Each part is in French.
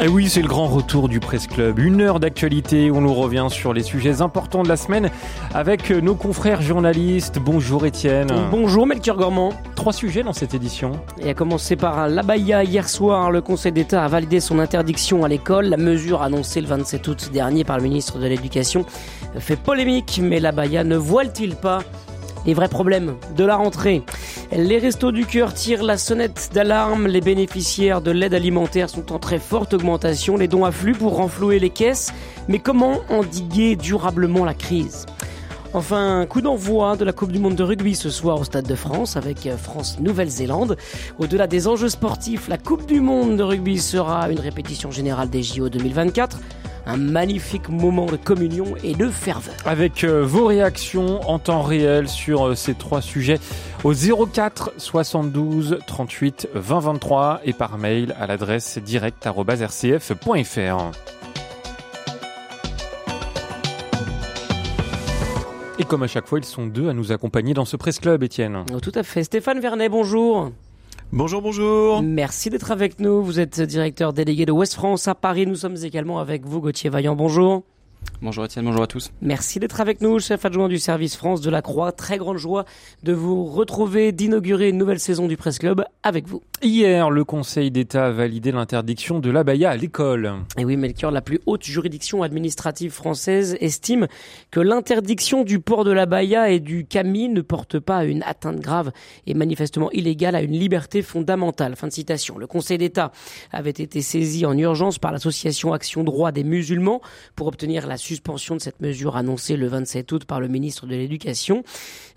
Et eh oui, c'est le grand retour du Presse Club. Une heure d'actualité où l'on revient sur les sujets importants de la semaine avec nos confrères journalistes. Bonjour Étienne. Bonjour Melchior Gormand. Trois sujets dans cette édition. Et à commencer par l'Abaya. Hier soir, le Conseil d'État a validé son interdiction à l'école. La mesure annoncée le 27 août dernier par le ministre de l'Éducation fait polémique, mais l'Abaya ne voile-t-il pas? Les vrais problèmes de la rentrée. Les restos du cœur tirent la sonnette d'alarme. Les bénéficiaires de l'aide alimentaire sont en très forte augmentation. Les dons affluent pour renflouer les caisses. Mais comment endiguer durablement la crise? Enfin, coup d'envoi de la Coupe du Monde de rugby ce soir au Stade de France avec France-Nouvelle-Zélande. Au-delà des enjeux sportifs, la Coupe du Monde de rugby sera une répétition générale des JO 2024 un magnifique moment de communion et de ferveur. Avec euh, vos réactions en temps réel sur euh, ces trois sujets au 04 72 38 20 23 et par mail à l'adresse direct.rcf.fr. Et comme à chaque fois, ils sont deux à nous accompagner dans ce Presse Club, Étienne. Oh, tout à fait. Stéphane Vernet, bonjour. Bonjour, bonjour. Merci d'être avec nous. Vous êtes directeur délégué de West France à Paris. Nous sommes également avec vous, Gauthier Vaillant. Bonjour. Bonjour Étienne, bonjour à tous. Merci d'être avec nous, chef adjoint du service France de la Croix. Très grande joie de vous retrouver, d'inaugurer une nouvelle saison du Presse Club avec vous. Hier, le Conseil d'État a validé l'interdiction de l'abaya à l'école. Et oui, Melchior, la plus haute juridiction administrative française estime que l'interdiction du port de l'abaya et du camis ne porte pas une atteinte grave et manifestement illégale à une liberté fondamentale. Fin de citation. Le Conseil d'État avait été saisi en urgence par l'association Action Droit des musulmans pour obtenir la suspension de cette mesure annoncée le 27 août par le ministre de l'Éducation.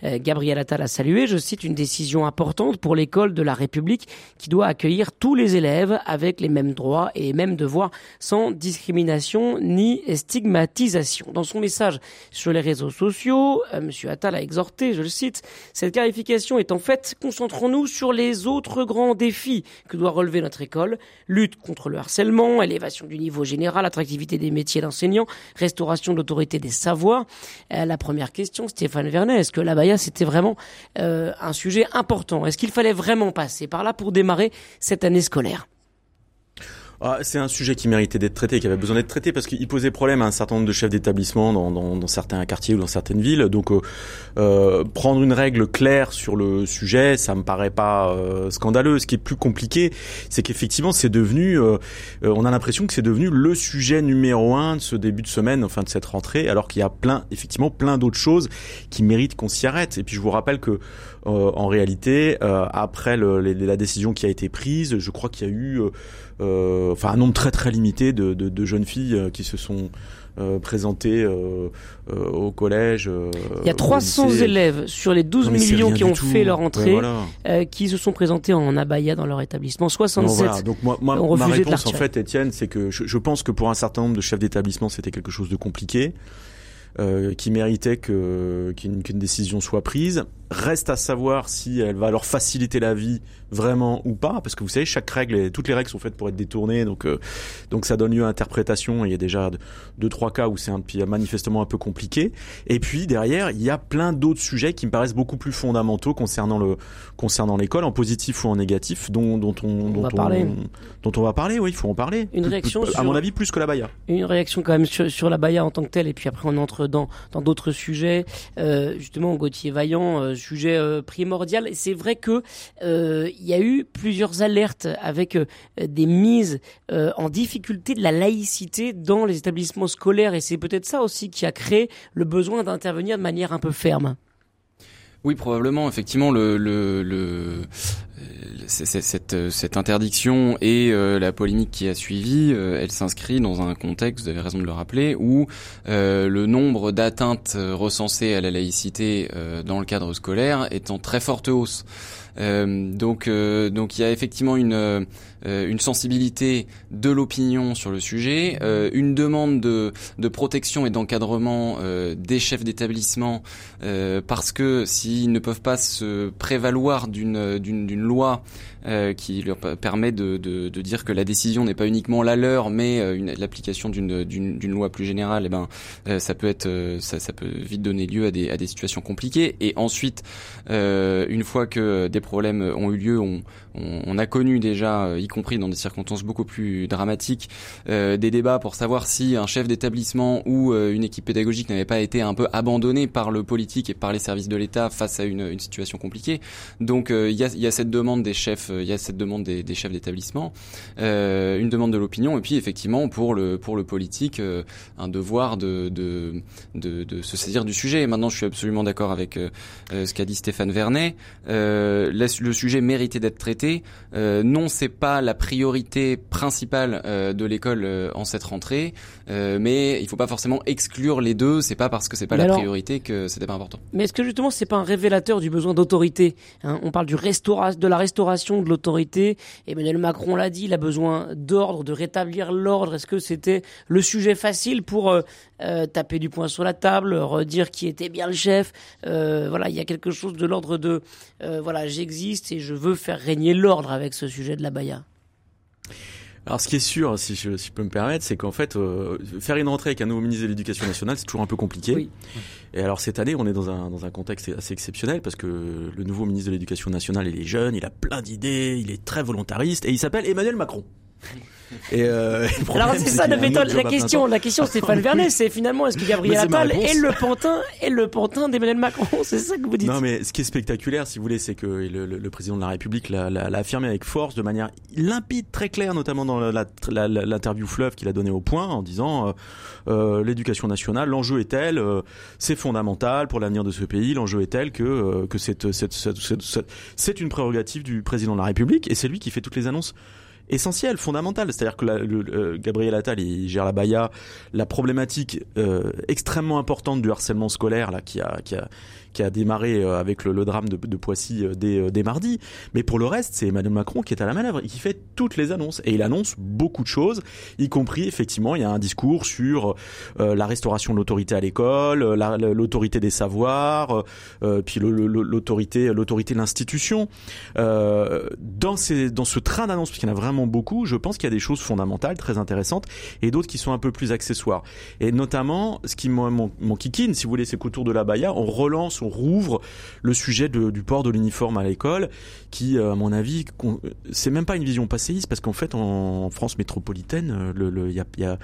Euh, Gabriel Attal a salué, je cite, une décision importante pour l'école de la République qui doit accueillir tous les élèves avec les mêmes droits et mêmes devoirs sans discrimination ni stigmatisation. Dans son message sur les réseaux sociaux, euh, M. Attal a exhorté, je le cite, cette clarification est en fait, concentrons-nous sur les autres grands défis que doit relever notre école, lutte contre le harcèlement, élévation du niveau général, attractivité des métiers d'enseignants, restauration de l'autorité des savoirs. Euh, la première question, Stéphane Vernet, est-ce que la c'était vraiment euh, un sujet important? Est-ce qu'il fallait vraiment passer par là pour démarrer cette année scolaire? Ah, c'est un sujet qui méritait d'être traité, qui avait besoin d'être traité parce qu'il posait problème à un certain nombre de chefs d'établissement dans, dans, certains quartiers ou dans certaines villes. Donc, euh, euh, prendre une règle claire sur le sujet, ça me paraît pas euh, scandaleux. Ce qui est plus compliqué, c'est qu'effectivement, c'est devenu, on a l'impression que c'est devenu le sujet numéro un de ce début de semaine, enfin de cette rentrée, alors qu'il y a plein, effectivement, plein d'autres choses qui méritent qu'on s'y arrête. Et puis, je vous rappelle que en réalité, après le, la décision qui a été prise, je crois qu'il y a eu enfin un nombre très très limité de, de, de jeunes filles euh, qui se sont euh, présentées euh, euh, au collège. Il y a 300 élèves sur les 12 millions qui ont fait leur entrée ouais, qui se sont présentés en abaya dans leur établissement. 67 non, voilà. Donc moi, moi ont ma réponse en fait, Étienne, c'est que je, je, pense que pour un certain nombre de chefs d'établissement, c'était quelque chose de compliqué. Euh, qui méritait que qu'une qu décision soit prise. Reste à savoir si elle va leur faciliter la vie vraiment ou pas, parce que vous savez, chaque règle, toutes les règles sont faites pour être détournées, donc euh, donc ça donne lieu à interprétation. Il y a déjà deux trois cas où c'est un manifestement un peu compliqué. Et puis derrière, il y a plein d'autres sujets qui me paraissent beaucoup plus fondamentaux concernant le concernant l'école, en positif ou en négatif, dont dont on, on dont va on, parler. dont on va parler. Oui, il faut en parler. Une Plus- réaction plus- à sur- mon avis, plus que la Baïa. Une réaction quand même sur, sur la Baïa en tant que telle, et puis après on entre dans dans d'autres sujets. Euh, justement, Gauthier Vaillant, euh, sujet euh, primordial. C'est vrai que euh, il y a eu plusieurs alertes avec euh, des mises euh, en difficulté de la laïcité dans les établissements scolaires, et c'est peut-être ça aussi qui a créé le besoin d'intervenir de manière un peu ferme. Oui, probablement. Effectivement, le, le, cette, euh, cette interdiction et euh, la polémique qui a suivi, euh, elle s'inscrit dans un contexte, vous avez raison de le rappeler, où euh, le nombre d'atteintes euh, recensées à la laïcité euh, dans le cadre scolaire est en très forte hausse. Donc donc il y a effectivement une une sensibilité de l'opinion sur le sujet, une demande de de protection et d'encadrement des chefs d'établissement parce que s'ils ne peuvent pas se prévaloir d'une d'une loi euh, qui leur permet de, de, de, dire que la décision n'est pas uniquement la leur, mais euh, l'application d'une, d'une, d'une loi plus générale, eh ben euh, ça peut être euh, ça, ça peut vite donner lieu à des, à des situations compliquées. Et ensuite, une fois que des problèmes ont eu lieu, on, on, on a connu déjà, y compris dans des circonstances beaucoup plus dramatiques, des débats pour savoir si un chef d'établissement ou une équipe pédagogique n'avait pas été un peu abandonné par le politique et par les services de l'État face à une, une situation compliquée. Donc il y, a, y a cette demande des chefs euh, il y a cette demande des, des chefs d'établissement, euh, une demande de l'opinion, et puis effectivement pour le pour le politique, euh, un devoir de, de, de de se saisir du sujet. Et maintenant, je suis absolument d'accord avec ce qu'a dit Stéphane Vernet. le sujet méritait d'être traité. Non, c'est pas la priorité principale de l'école en cette rentrée, mais il faut pas forcément exclure les deux. C'est pas parce que c'est pas la priorité que c'était pas important. Mais est-ce que justement c'est pas un révélateur du besoin d'autorité hein? On parle du restaura de la restauration de l'autorité. Emmanuel Macron l'a dit, il a besoin d'ordre, de rétablir l'ordre. Est-ce que c'était le sujet facile pour euh, euh, taper du poing sur la table, redire qui était bien le chef? Euh, Voilà, il y a quelque chose de l'ordre de voilà, j'existe et je veux faire régner l'ordre avec ce sujet de la Baïa. Alors, ce qui est sûr, si je, peux me permettre, c'est qu'en fait, euh, faire une rentrée avec un nouveau ministre de l'Éducation nationale, c'est toujours un peu compliqué. Oui. Et alors, cette année, on est dans un, dans un contexte assez exceptionnel parce que le nouveau ministre de l'Éducation nationale, il est jeune, il a plein d'idées, il est très volontariste et il s'appelle Emmanuel Macron. Et euh, Alors c'est ça la méthode, la question, la question Stéphane Vernet, c'est finalement est-ce que Gabriel Attal est le pantin et le pantin d'Emmanuel Macron, c'est ça que vous dites. Non mais ce qui est spectaculaire, si vous voulez, c'est que le, le, président de la République l'a affirmé avec force, de manière limpide, très claire, notamment dans l'interview fleuve qu'il a donné au point, en disant euh, euh l'éducation nationale, l'enjeu est tel, euh, c'est fondamental pour l'avenir de ce pays, l'enjeu est tel que que c'est une prérogative du président de la République et c'est lui qui fait toutes les annonces essentiel, fondamental. C'est-à-dire que euh, Gabriel Attal, il gère la Baïa, la problématique euh, extrêmement importante du harcèlement scolaire là, qui a, qui a, qui a démarré euh, avec le, drame de, Poissy dès, dès, mardi. Mais pour le reste, c'est Emmanuel Macron qui est à la manœuvre et qui fait toutes les annonces. Et il annonce beaucoup de choses, y compris effectivement, il y a un discours sur la restauration de l'autorité à l'école, l'autorité des savoirs, puis l'autorité l'autorité de l'institution. Dans, ces, dans ce train d'annonces, parce qu'il y en a vraiment beaucoup, je pense qu'il y a des choses fondamentales, très intéressantes, et d'autres qui sont un peu plus accessoires. Et notamment, ce qui mon, mon kikine, si vous voulez, c'est qu'autour de la Baïa, on relance on rouvre le sujet du port de l'uniforme à l'école, qui, euh, à mon avis, c'est même pas une vision passéiste, parce qu'en fait, en France métropolitaine, il le, y a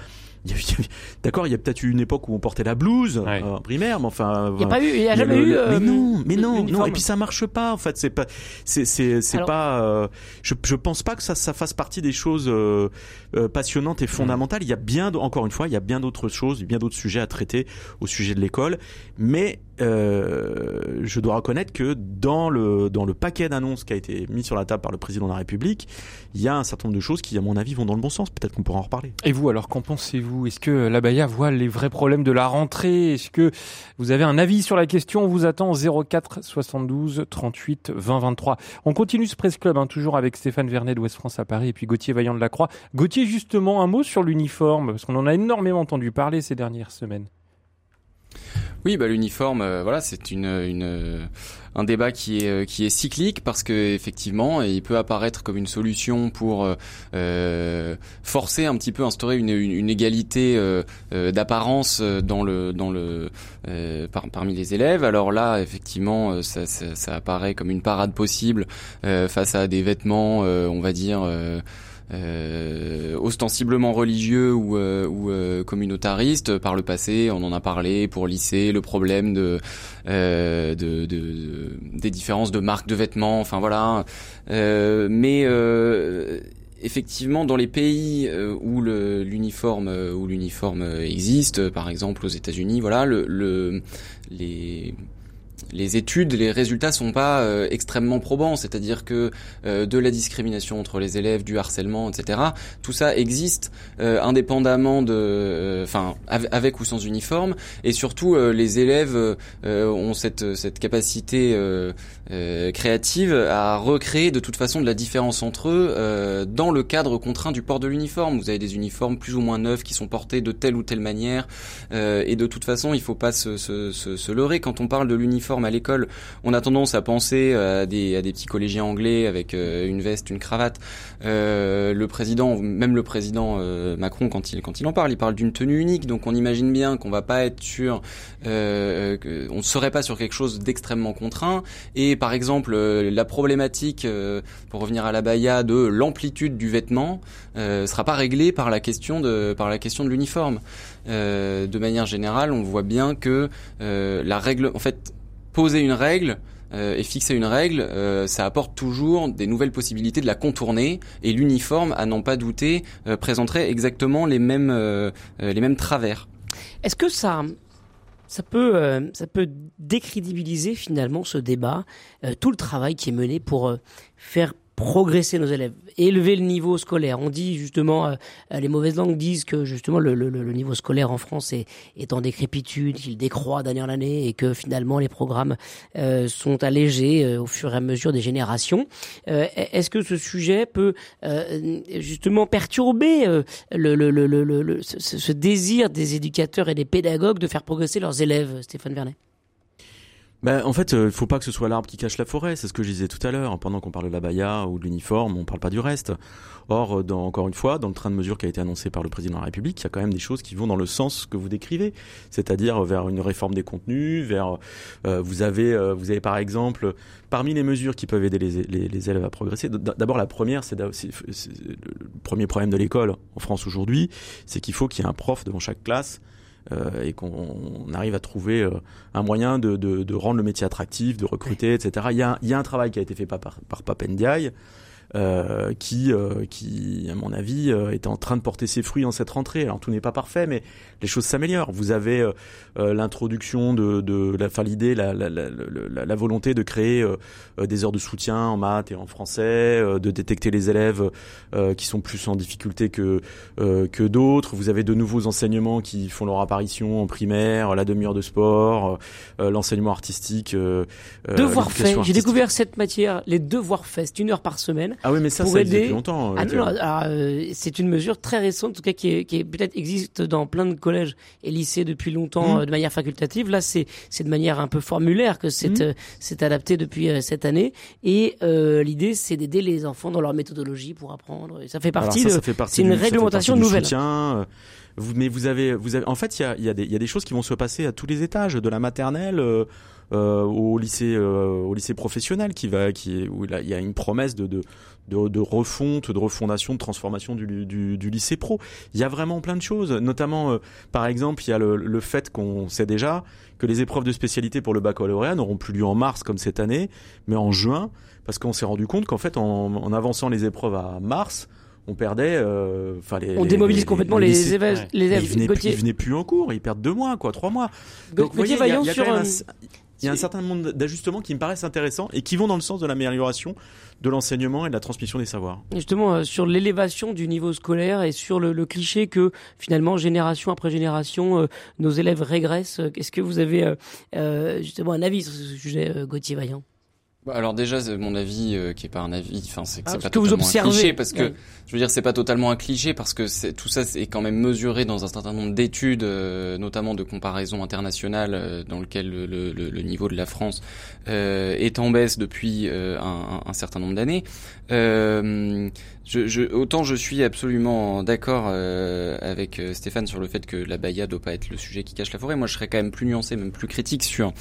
D'accord, il y a peut-être eu une époque où on portait la blouse en primaire, mais enfin. Il n'y a pas eu, il y a jamais eu. mais non, mais non, non. Et puis ça marche pas. En fait, c'est pas, c'est, c'est, c'est pas. Euh, je, je pense pas que ça, ça fasse partie des choses euh, euh, passionnantes et fondamentales. Il y a bien, encore une fois, il y a bien d'autres choses, bien d'autres sujets à traiter au sujet de l'école. Mais je dois reconnaître que dans le dans le paquet d'annonces qui a été mis sur la table par le président de la République, il y a un certain nombre de choses qui, à mon avis, vont dans le bon sens. Peut-être qu'on pourra en reparler. Et vous, alors, qu'en pensez-vous? Est-ce que la Baïa voit les vrais problèmes de la rentrée? Est-ce que vous avez un avis sur la question? On vous attend 04 72 38 20 23. On continue ce Presse Club, hein, toujours avec Stéphane Vernet de Ouest France à Paris et puis Gauthier Vaillant de la Croix. Gauthier, justement, un mot sur l'uniforme, parce qu'on en a énormément entendu parler ces dernières semaines. Oui, bah l'uniforme, euh, voilà, c'est une, une un débat qui est euh, qui est cyclique parce que effectivement, il peut apparaître comme une solution pour euh, forcer un petit peu instaurer une, une, égalité d'apparence dans le dans le parmi les élèves. Alors là, effectivement, ça, ça, ça, apparaît comme une parade possible face à des vêtements, on va dire euh, ostensiblement religieux ou, euh, ou euh, communautariste. Par le passé, on en a parlé pour lisser le problème de, de, de, des différences de marques de vêtements. Enfin voilà. mais effectivement, dans les pays où l'uniforme où l'uniforme existe, par exemple aux États-Unis, voilà, le, le les les études, les résultats sont pas extrêmement probants, c'est-à-dire que de la discrimination entre les élèves, du harcèlement, etc. Tout ça existe indépendamment de, enfin avec ou sans uniforme, et surtout les élèves ont cette cette capacité créative à recréer de toute façon de la différence entre eux dans le cadre contraint du port de l'uniforme. Vous avez des uniformes plus ou moins neufs qui sont portés de telle ou telle manière. Euh, et de toute façon, il faut pas se, se, se, se leurrer. Quand on parle de l'uniforme à l'école, on a tendance à penser à des, à des petits collégiens anglais avec euh, une veste, une cravate. Euh, le président, même le président euh, Macron, quand il quand il en parle, il parle d'une tenue unique. Donc on imagine bien qu'on va pas être sur, euh, on ne serait pas sur quelque chose d'extrêmement contraint. Et par exemple, la problématique, pour revenir à la Baïa, de l'amplitude du vêtement, sera pas réglée par la question de par la question de l'uniforme euh, de manière générale, on voit bien que euh, la règle, en fait, poser une règle euh, et fixer une règle, ça apporte toujours des nouvelles possibilités de la contourner. Et l'uniforme, à n'en pas douter, présenterait exactement les mêmes les mêmes travers. Est-ce que ça ça peut, ça peut décrédibiliser finalement ce débat, tout le travail qui est mené pour faire progresser nos élèves, élever le niveau scolaire. On dit justement, euh, les mauvaises langues disent que justement le, niveau scolaire en France est, est en décrépitude, qu'il décroît d'année en année et que finalement les programmes euh, sont allégés euh, au fur et à mesure des générations. Est-ce que ce sujet peut justement perturber le, le, ce, ce désir des éducateurs et des pédagogues de faire progresser leurs élèves, Stéphane Vernet? Ben, en fait, il euh, faut pas que ce soit l'arbre qui cache la forêt. C'est ce que je disais tout à l'heure. Pendant qu'on parle de la baya ou de l'uniforme, on parle pas du reste. Or, euh, dans, encore une fois, dans le train de mesure qui a été annoncé par le président de la République, il y a quand même des choses qui vont dans le sens que vous décrivez, c'est-à-dire vers une réforme des contenus, vers euh, vous avez vous avez par exemple parmi les mesures qui peuvent aider les, les, les élèves à progresser. D'abord, la première, c'est le premier problème de l'école en France aujourd'hui, c'est qu'il faut qu'il y ait un prof devant chaque classe euh, et qu'on arrive à trouver euh, un moyen de, de, de, rendre le métier attractif, de recruter, etc. Il y a, il y a un travail qui a été fait par, par, par Papendiaï, euh, qui, euh, qui, à mon avis, euh, est en train de porter ses fruits en cette rentrée. Alors tout n'est pas parfait, mais les choses s'améliorent. Vous avez euh, l'introduction de, de la, enfin l'idée, la, la, la, la, volonté de créer des heures de soutien en maths et en français, de détecter les élèves qui sont plus en difficulté que que d'autres. Vous avez de nouveaux enseignements qui font leur apparition en primaire, la demi-heure de sport, l'enseignement artistique. devoirs faits. J'ai découvert cette matière, les devoirs faits, une heure par semaine. Ah oui, mais ça, ça existe depuis longtemps. Ah euh, c'est une mesure très récente, en tout cas qui, est, qui est, peut-être existe dans plein de collèges et lycées depuis longtemps mmh. euh, de manière facultative. Là, c'est c'est de manière un peu formulaire que c'est mmh. euh, c'est adapté depuis cette année. Et l'idée, c'est d'aider les enfants dans leur méthodologie pour apprendre. Et ça fait partie de. C'est une réglementation nouvelle. Vous, mais vous avez, vous avez, en fait, il y a, y, a y a, des choses qui vont se passer à tous les étages, de la maternelle euh, euh, au lycée, euh, au lycée professionnel, qui va, qui où il y a une promesse de, de, de, de, refonte, de refondation, de transformation du, du, du, lycée pro. Il y a vraiment plein de choses, notamment, euh, par exemple, il y a le, le fait qu'on sait déjà que les épreuves de spécialité pour le baccalauréat n'auront plus lieu en mars comme cette année, mais en juin, parce qu'on s'est rendu compte qu'en fait, en, en avançant les épreuves à mars, on perdait. Euh, enfin, on démobilise complètement les, élèves. Les élèves. Ils, venaient, plus en cours, ils perdent deux mois, quoi, trois mois. Donc, voyez, il y a, sur. Un, il y a un certain nombre d'ajustements qui me paraissent intéressants et qui vont dans le sens de l'amélioration de l'enseignement et de la transmission des savoirs. Justement, euh, sur l'élévation du niveau scolaire et sur le, cliché que finalement, génération après génération, euh, nos élèves régressent, est-ce que vous avez justement un avis sur ce sujet, Gauthier Vaillant? Alors déjà, mon avis, euh, qui est pas un avis, enfin c'est que ah, c'est pas totalement un cliché, parce que je veux dire, c'est pas totalement un cliché parce que c'est tout ça est quand même mesuré dans un certain nombre d'études, euh, notamment de comparaison internationale, euh, dans lequel le, le, le, niveau de la France est en baisse depuis un, un, certain nombre d'années. Je, je, autant je suis absolument d'accord avec Stéphane sur le fait que la Baïa doit pas être le sujet qui cache la forêt. Moi, je serais quand même plus nuancé, même plus critique sur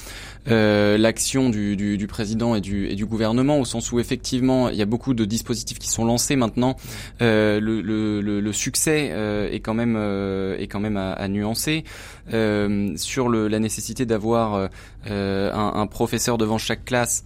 l'action du, du, du président et du et du gouvernement, au sens où effectivement il y a beaucoup de dispositifs qui sont lancés maintenant. Euh, le, le, le, succès euh, est quand même euh, est quand même à, à nuancer sur le, la nécessité d'avoir un, un, professeur devant chaque classe.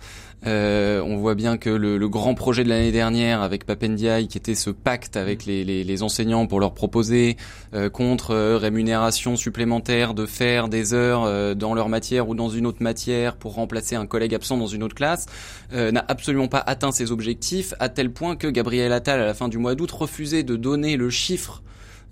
Euh, on voit bien que le, le grand projet de l'année dernière avec Papendiaï, qui était ce pacte avec les, les, les enseignants pour leur proposer euh, contre euh, rémunération supplémentaire de faire des heures euh, dans leur matière ou dans une autre matière pour remplacer un collègue absent dans une autre classe, n'a absolument pas atteint ses objectifs, à tel point que Gabriel Attal, à la fin du mois d'août, refusait de donner le chiffre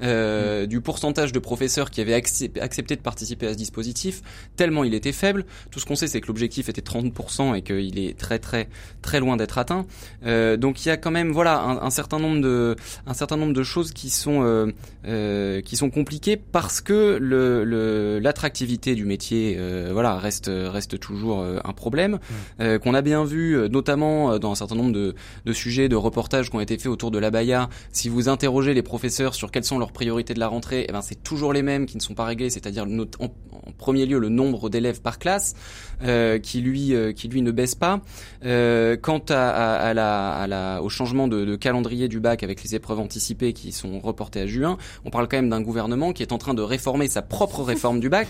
euh, du pourcentage de professeurs qui avaient accepté de participer à ce dispositif, tellement il était faible. Tout ce qu'on sait, c'est que l'objectif était 30% et qu'il est très très très loin d'être atteint. Euh, donc il y a quand même voilà un, un, certain nombre de un certain nombre de choses qui sont euh, euh qui sont compliquées parce que le l'attractivité du métier euh, voilà reste reste toujours un problème qu'on a bien vu notamment dans un certain nombre de, de sujets de reportages qui ont été faits autour de la Baïa. Si vous interrogez les professeurs sur quels sont leurs priorités de la rentrée, eh ben c'est toujours les mêmes qui ne sont pas réglées, c'est-à-dire en, en, premier lieu le nombre d'élèves par classe euh, qui lui euh, qui lui ne baisse pas. Euh, quant à, à, à, la, à, la, au changement de, de, calendrier du bac avec les épreuves anticipées qui sont reportées à juin, on parle quand même d'un gouvernement qui est en train de réformer sa propre réforme du bac.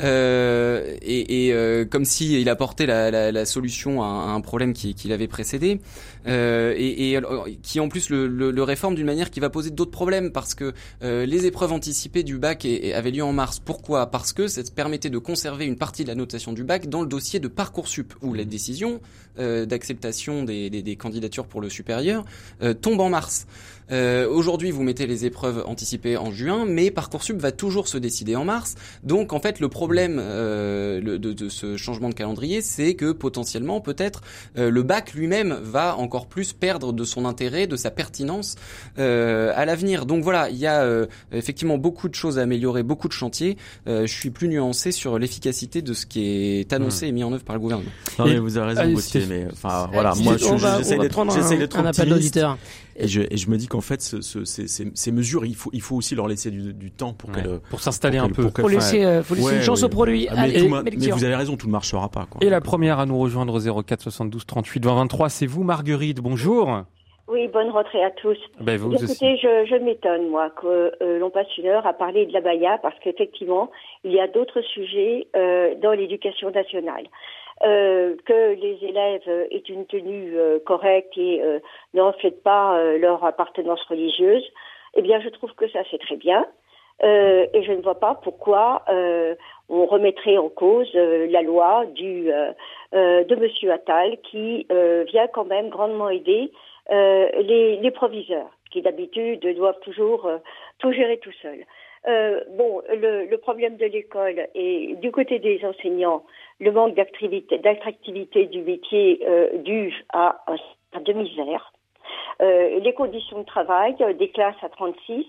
Euh, et, et euh, comme si il apportait la, la, la solution à, un problème qui, qui l'avait précédé, euh, et, et, qui en plus le, le, le réforme d'une manière qui va poser d'autres problèmes parce que euh, les épreuves anticipées du bac avaient lieu en mars. Pourquoi? Parce que ça permettait de conserver une partie de la notation du bac dans le dossier de parcoursup où la décision euh, d'acceptation des, des, des, candidatures pour le supérieur tombe en mars. Aujourd'hui, vous mettez les épreuves anticipées en juin, mais parcoursup va toujours se décider en mars. Donc en fait, le problème euh, le, de, de, ce changement de calendrier, c'est que potentiellement, peut-être, euh, le bac lui-même va encore plus perdre de son intérêt, de sa pertinence euh, à l'avenir. Donc voilà, il y a euh, effectivement beaucoup de choses à améliorer, beaucoup de chantiers. Euh, je suis plus nuancé sur l'efficacité de ce qui est annoncé mmh. et mis en œuvre par le gouvernement. Non, mais vous avez raison, Gauthier, mais enfin voilà, moi j'essaie d'être un appel d'auditeur. Et je, et je me dis qu'en fait, ce, ce, ces, ces, mesures, il faut, il faut aussi leur laisser du, du temps pour ouais. qu'elles pour s'installer un peu. Pour faut laisser, euh, faut laisser ouais, une chance ouais. au produit. Ah, mais, ma, mais, vous avez raison, tout ne marchera pas. Quoi. Et la première à nous rejoindre 04 72 38 20 23, c'est vous, Marguerite. Bonjour. Oui, bonne rentrée à tous. Ben vous Écoutez, aussi. je, je m'étonne, moi, que euh, l'on passe une heure à parler de la Baïa, parce qu'effectivement, il y a d'autres sujets euh, dans l'éducation nationale. Euh, que les élèves aient une tenue euh, correcte et euh, ne reflètent pas leur appartenance religieuse, eh bien, je trouve que ça, c'est très bien. et je ne vois pas pourquoi on remettrait en cause la loi du, de Monsieur Attal qui vient quand même grandement aider les, les, proviseurs qui d'habitude doivent toujours tout gérer tout seuls. Euh, bon, le, le, problème de l'école et du côté des enseignants, le manque d'attractivité du métier euh, dû à, à de misère. Euh, les conditions de travail, des classes à 36,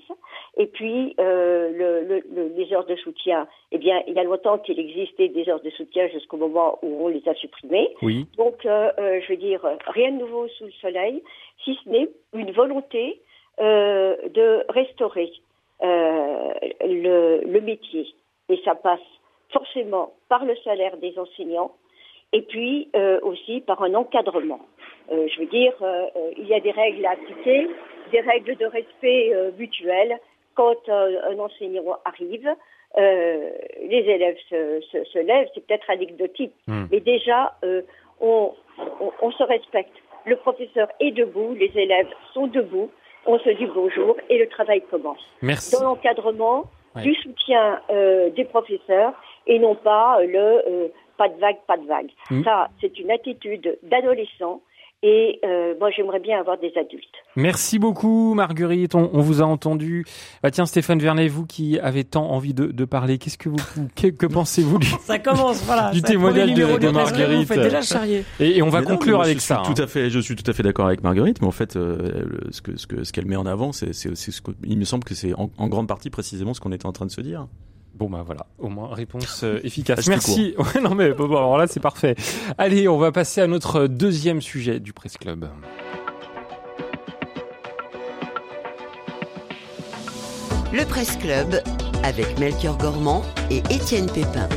et puis le, le, les heures de soutien. Eh bien, il y a longtemps qu'il existait des heures de soutien jusqu'au moment où on les a supprimées. Oui. Donc, je veux dire, rien de nouveau sous le soleil, si ce n'est une volonté de restaurer euh, le, le, métier. Et ça passe forcément par le salaire des enseignants et puis euh, aussi par un encadrement. Euh, je veux dire, euh, il y a des règles à appliquer, des règles de respect mutuel. Quand un enseignant arrive, les élèves se, se, se lèvent, c'est peut-être anecdotique, mmh. mais déjà, on, on, on se respecte. Le professeur est debout, les élèves sont debout, on se dit bonjour et le travail commence. Merci. Dans l'encadrement, du soutien euh, des professeurs et non pas le euh, pas de vague, pas de vague. Mmh. Ça, c'est une attitude d'adolescent et euh, moi, j'aimerais bien avoir des adultes. Merci beaucoup, Marguerite. On, on vous a entendu. Bah, tiens, Stéphane Vernet, vous qui avez tant envie de, de parler, qu'est-ce que vous, que, que pensez-vous du, ça commence, voilà, du témoignage de, de, Marguerite vous faites déjà charrier. Et, et on va mais conclure non, avec je ça. Suis hein. tout à fait, je suis tout à fait d'accord avec Marguerite, mais en fait, euh, le, ce que ce que ce qu'elle met en avant, c'est c'est ce que, il me semble que c'est en, en grande partie précisément ce qu'on était en train de se dire. Bon bah voilà, au moins réponse euh, efficace. Merci. Ouais, non mais bon, alors là c'est parfait. Allez, on va passer à notre deuxième sujet du Presse Club. Le Presse Club avec Melchior Gormand et Étienne Pépin.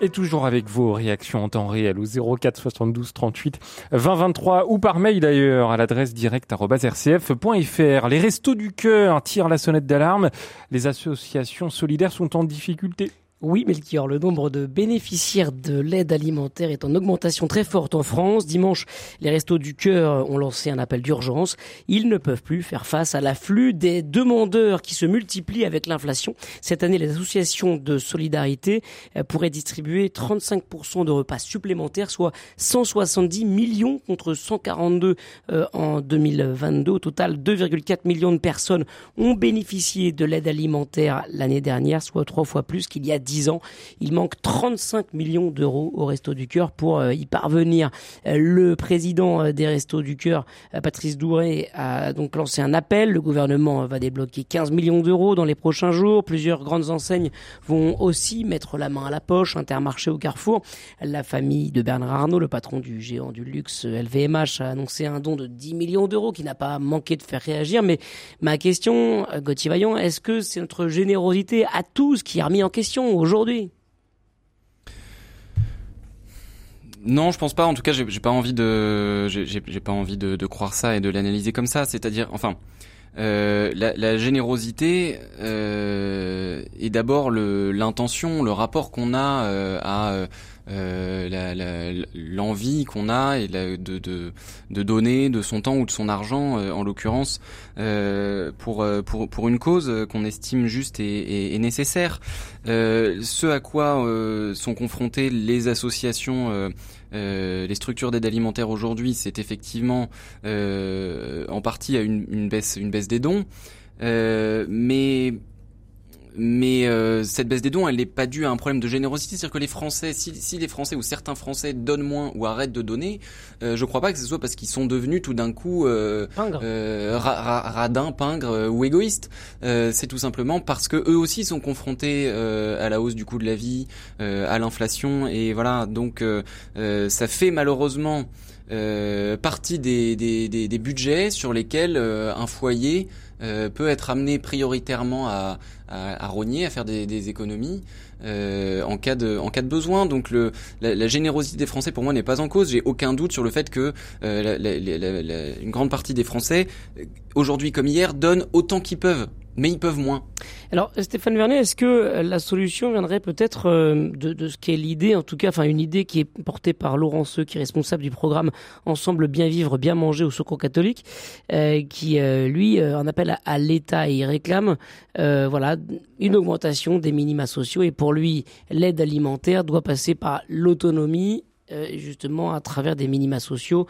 Et toujours avec vos réactions en temps réel au 04 72 38 20 23 ou par mail d'ailleurs à l'adresse direct@rcf.fr. Les restos du cœur tirent la sonnette d'alarme. Les associations solidaires sont en difficulté Oui, Melchior, le nombre de bénéficiaires de l'aide alimentaire est en augmentation très forte en France. Dimanche, les Restos du Cœur ont lancé un appel d'urgence. Ils ne peuvent plus faire face à l'afflux des demandeurs qui se multiplient avec l'inflation. Cette année, les associations de solidarité euh, pourraient distribuer 35% de repas supplémentaires, soit 170 millions contre 142 euh, en 2022. Au total, 2,4 millions de personnes ont bénéficié de l'aide alimentaire l'année dernière, soit trois fois plus qu'il y a 10 ans. Il manque 35 millions d'euros au Resto du Cœur pour euh, y parvenir. Euh, le président euh, des Restos du Cœur, Patrice Douré, a donc lancé un appel. Le gouvernement va débloquer 15 millions d'euros dans les prochains jours. Plusieurs grandes enseignes vont aussi mettre la main à la poche. Intermarché au Carrefour. La famille de Bernard Arnault, le patron du géant du luxe LVMH, a annoncé un don de 10 millions d'euros qui n'a pas manqué de faire réagir. Mais ma question, Gauthier Vaillant, est-ce que c'est notre générosité à tous qui a remis en question aujourd'hui? Non, je pense pas. En tout cas, j'ai pas envie de, j'ai pas envie de, de, croire ça et de l'analyser comme ça. C'est-à-dire, enfin, euh, la, la, générosité euh, est d'abord l'intention, le, rapport qu'on a euh, à euh, l'envie qu'on a et de, de, de, donner de son temps ou de son argent, euh, en l'occurrence, euh, pour, pour, pour une cause qu'on estime juste et, et, nécessaire. ce à quoi sont confrontées les associations, les structures d'aide alimentaire aujourd'hui, c'est effectivement en partie à une, une, baisse, une baisse des dons. mais mais euh, cette baisse des dons, elle n'est pas due à un problème de générosité. C'est-à-dire que les Français, si, si, les Français ou certains Français donnent moins ou arrêtent de donner, euh, je crois pas que ce soit parce qu'ils sont devenus tout d'un coup euh, euh radins, pingres euh, ou égoïstes. c'est tout simplement parce que eux aussi sont confrontés à la hausse du coût de la vie, à l'inflation, et voilà. Donc ça fait malheureusement partie des, des, des, des, budgets sur lesquels un foyer euh, peut être amené prioritairement à, rogner, à faire des, des économies euh, en cas de besoin. Donc la, la générosité des Français pour moi n'est pas en cause. J'ai aucun doute sur le fait que euh, la, une grande partie des Français aujourd'hui comme hier donnent autant qu'ils peuvent mais ils peuvent moins. Alors Stéphane Vernet, est-ce que euh, la solution viendrait peut-être euh, de, ce qu'est l'idée, en tout cas, enfin une idée qui est portée par Laurent Seux, qui est responsable du programme Ensemble bien vivre, bien manger au Secours catholique, euh, qui lui en appelle à, l'État et il réclame, voilà, une augmentation des minima sociaux et pour lui l'aide alimentaire doit passer par l'autonomie justement à travers des minima sociaux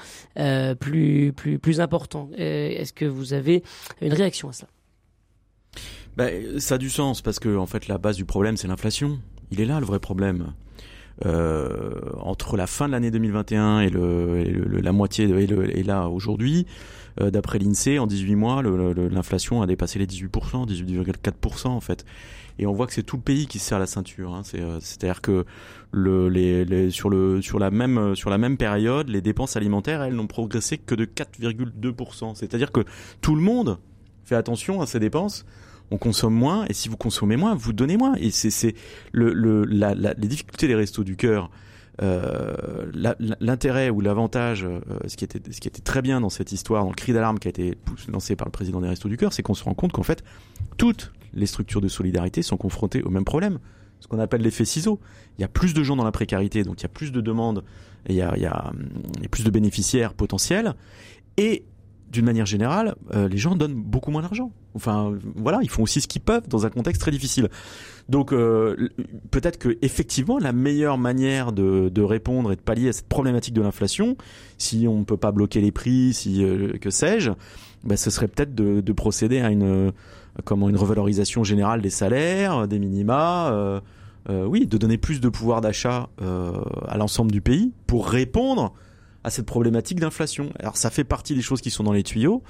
plus plus plus importants. Est-ce que vous avez une réaction à ça? Ben, ça a du sens parce que en fait la base du problème c'est l'inflation. Il est là le vrai problème. Euh, entre la fin de l'année 2021 et, le, et le, la moitié et, le, et là aujourd'hui, euh, d'après l'Insee, en 18 mois, l'inflation a dépassé les 18%, 18,4% en fait. Et on voit que c'est tout le pays qui se serre la ceinture. Hein. Euh, c'est-à-dire que le, les, les, sur, le, sur, la même, sur la même période, les dépenses alimentaires, elles n'ont progressé que de 4,2%. C'est-à-dire que tout le monde fait attention à ses dépenses on consomme moins, et si vous consommez moins, vous donnez moins. Et c'est le, le, la, la, les difficultés des restos du cœur. Euh, l'intérêt ou l'avantage, euh, ce qui était ce qui était très bien dans cette histoire, dans le cri d'alarme qui a été lancé par le président des Restos du Cœur, c'est qu'on se rend compte qu'en fait toutes les structures de solidarité sont confrontées au même problème, ce qu'on appelle l'effet ciseau. Il y a plus de gens dans la précarité, donc il y a plus de demandes, et il y a, il y a, il y a plus de bénéficiaires potentiels, et d'une manière générale, euh, les gens donnent beaucoup moins d'argent. Enfin, voilà, ils font aussi ce qu'ils peuvent dans un contexte très difficile. Donc, euh, peut-être que effectivement, la meilleure manière de, répondre et de pallier à cette problématique de l'inflation, si on ne peut pas bloquer les prix, si euh, que sais-je, ben, ce serait peut-être de, de, procéder à une comment une revalorisation générale des salaires, des minima. oui, de donner plus de pouvoir d'achat à l'ensemble du pays pour répondre à cette problématique d'inflation. Alors ça fait partie des choses qui sont dans les tuyaux.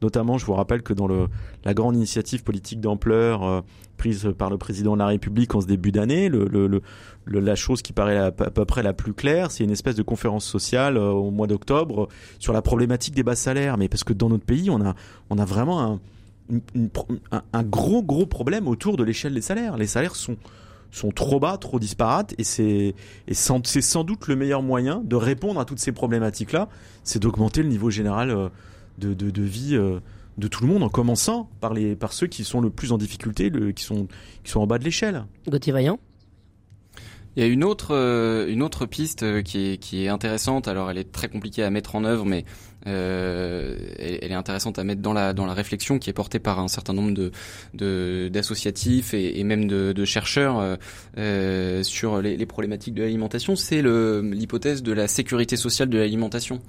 Notamment, je vous rappelle que dans la grande initiative politique d'ampleur euh, prise par le président de la République en ce début d'année, la chose qui paraît à, peu près la plus claire, c'est une espèce de conférence sociale euh, au mois d'octobre sur la problématique des bas salaires. Mais parce que dans notre pays, on a, vraiment un, un gros, gros problème autour de l'échelle des salaires. Les salaires sont sont trop bas, trop disparates, et c'est sans, sans doute le meilleur moyen de répondre à toutes ces problématiques-là, c'est d'augmenter le niveau général euh, de, de, de vie euh, de tout le monde, en commençant par, les, par ceux qui sont le plus en difficulté, le, qui, sont, qui sont en bas de l'échelle. Gauthier Vaillant Il y a une autre une autre piste qui est qui est intéressante. Alors elle est très compliquée à mettre en œuvre, mais euh, elle, est intéressante à mettre dans la dans la réflexion qui est portée par un certain nombre de d'associatifs et, et, même de, de chercheurs euh, euh sur les, les, problématiques de l'alimentation. C'est l'hypothèse de la sécurité sociale de l'alimentation.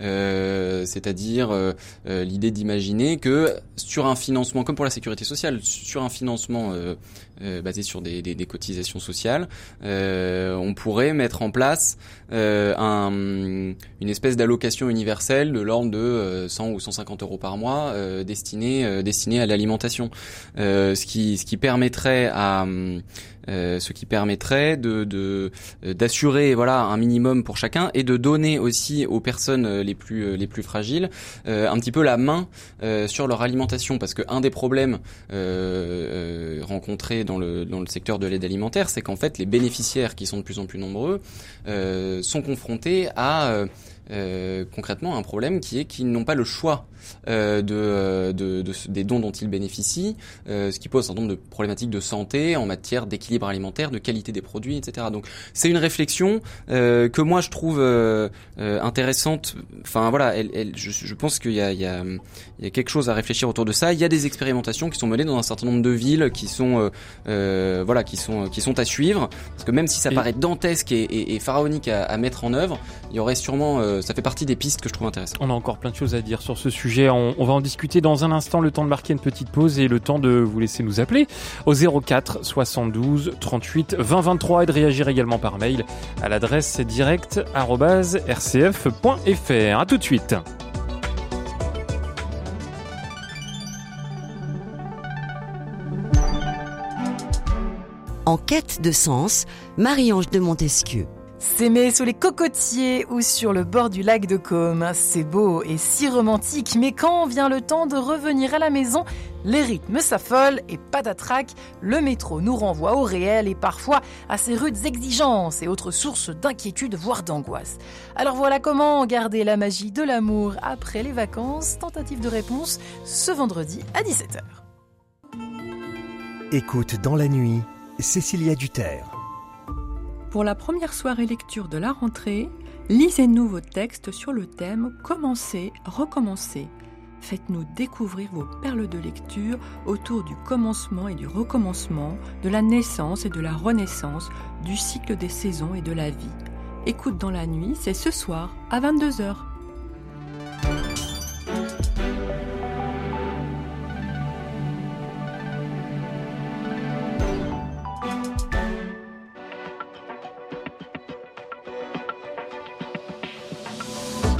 Euh, c'est-à-dire euh, euh, l'idée d'imaginer que sur un financement, comme pour la sécurité sociale, sur un financement basé sur des, des, cotisations sociales, on pourrait mettre en place un, une espèce d'allocation universelle de l'ordre de 100 ou 150 euros par mois destinée destinée à l'alimentation, ce qui ce qui permettrait à euh, ce qui permettrait de euh, d'assurer voilà un minimum pour chacun et de donner aussi aux personnes euh, les plus les plus fragiles un petit peu la main sur leur alimentation. Parce que un des problèmes rencontrés dans le dans le secteur de l'aide alimentaire c'est qu'en fait les bénéficiaires qui sont de plus en plus nombreux sont confrontés à euh, concrètement un problème qui est qu'ils n'ont pas le choix euh, de, de, de, des dons dont ils bénéficient, euh, ce qui pose un certain nombre de problématiques de santé en matière d'équilibre alimentaire, de qualité des produits, etc. Donc c'est une réflexion euh, que moi je trouve euh, intéressante. Enfin voilà, elle, elle, je, je, pense qu'il y a, il y, a, il y a quelque chose à réfléchir autour de ça. Il y a des expérimentations qui sont menées dans un certain nombre de villes qui sont voilà qui sont qui sont à suivre parce que même si ça paraît dantesque et, et, et pharaonique à, à, mettre en œuvre, il y aurait sûrement ça fait partie des pistes que je trouve intéressantes. On a encore plein de choses à dire sur ce sujet. On, va en discuter dans un instant, le temps de marquer une petite pause et le temps de vous laisser nous appeler au 04 72 38 20 23 et de réagir également par mail à l'adresse direct@rcf.fr. À tout de suite. En quête de sens, Marie-Ange de Montesquieu. S'aimer sous les cocotiers ou sur le bord du lac de Côme, c'est beau et si romantique, mais quand vient le temps de revenir à la maison, les rythmes s'affolent et patatrac, le métro nous renvoie au réel et parfois à ses rudes exigences et autres sources d'inquiétude voire d'angoisse. Alors voilà comment garder la magie de l'amour après les vacances, tentative de réponse ce vendredi à 17h. Écoute dans la nuit, Cécilia Duterre. Pour la première soirée lecture de la rentrée, lisez-nous vos textes sur le thème Commencer, recommencer. Faites-nous découvrir vos perles de lecture autour du commencement et du recommencement, de la naissance et de la renaissance, du cycle des saisons et de la vie. Écoute dans la nuit, c'est ce soir à 22h.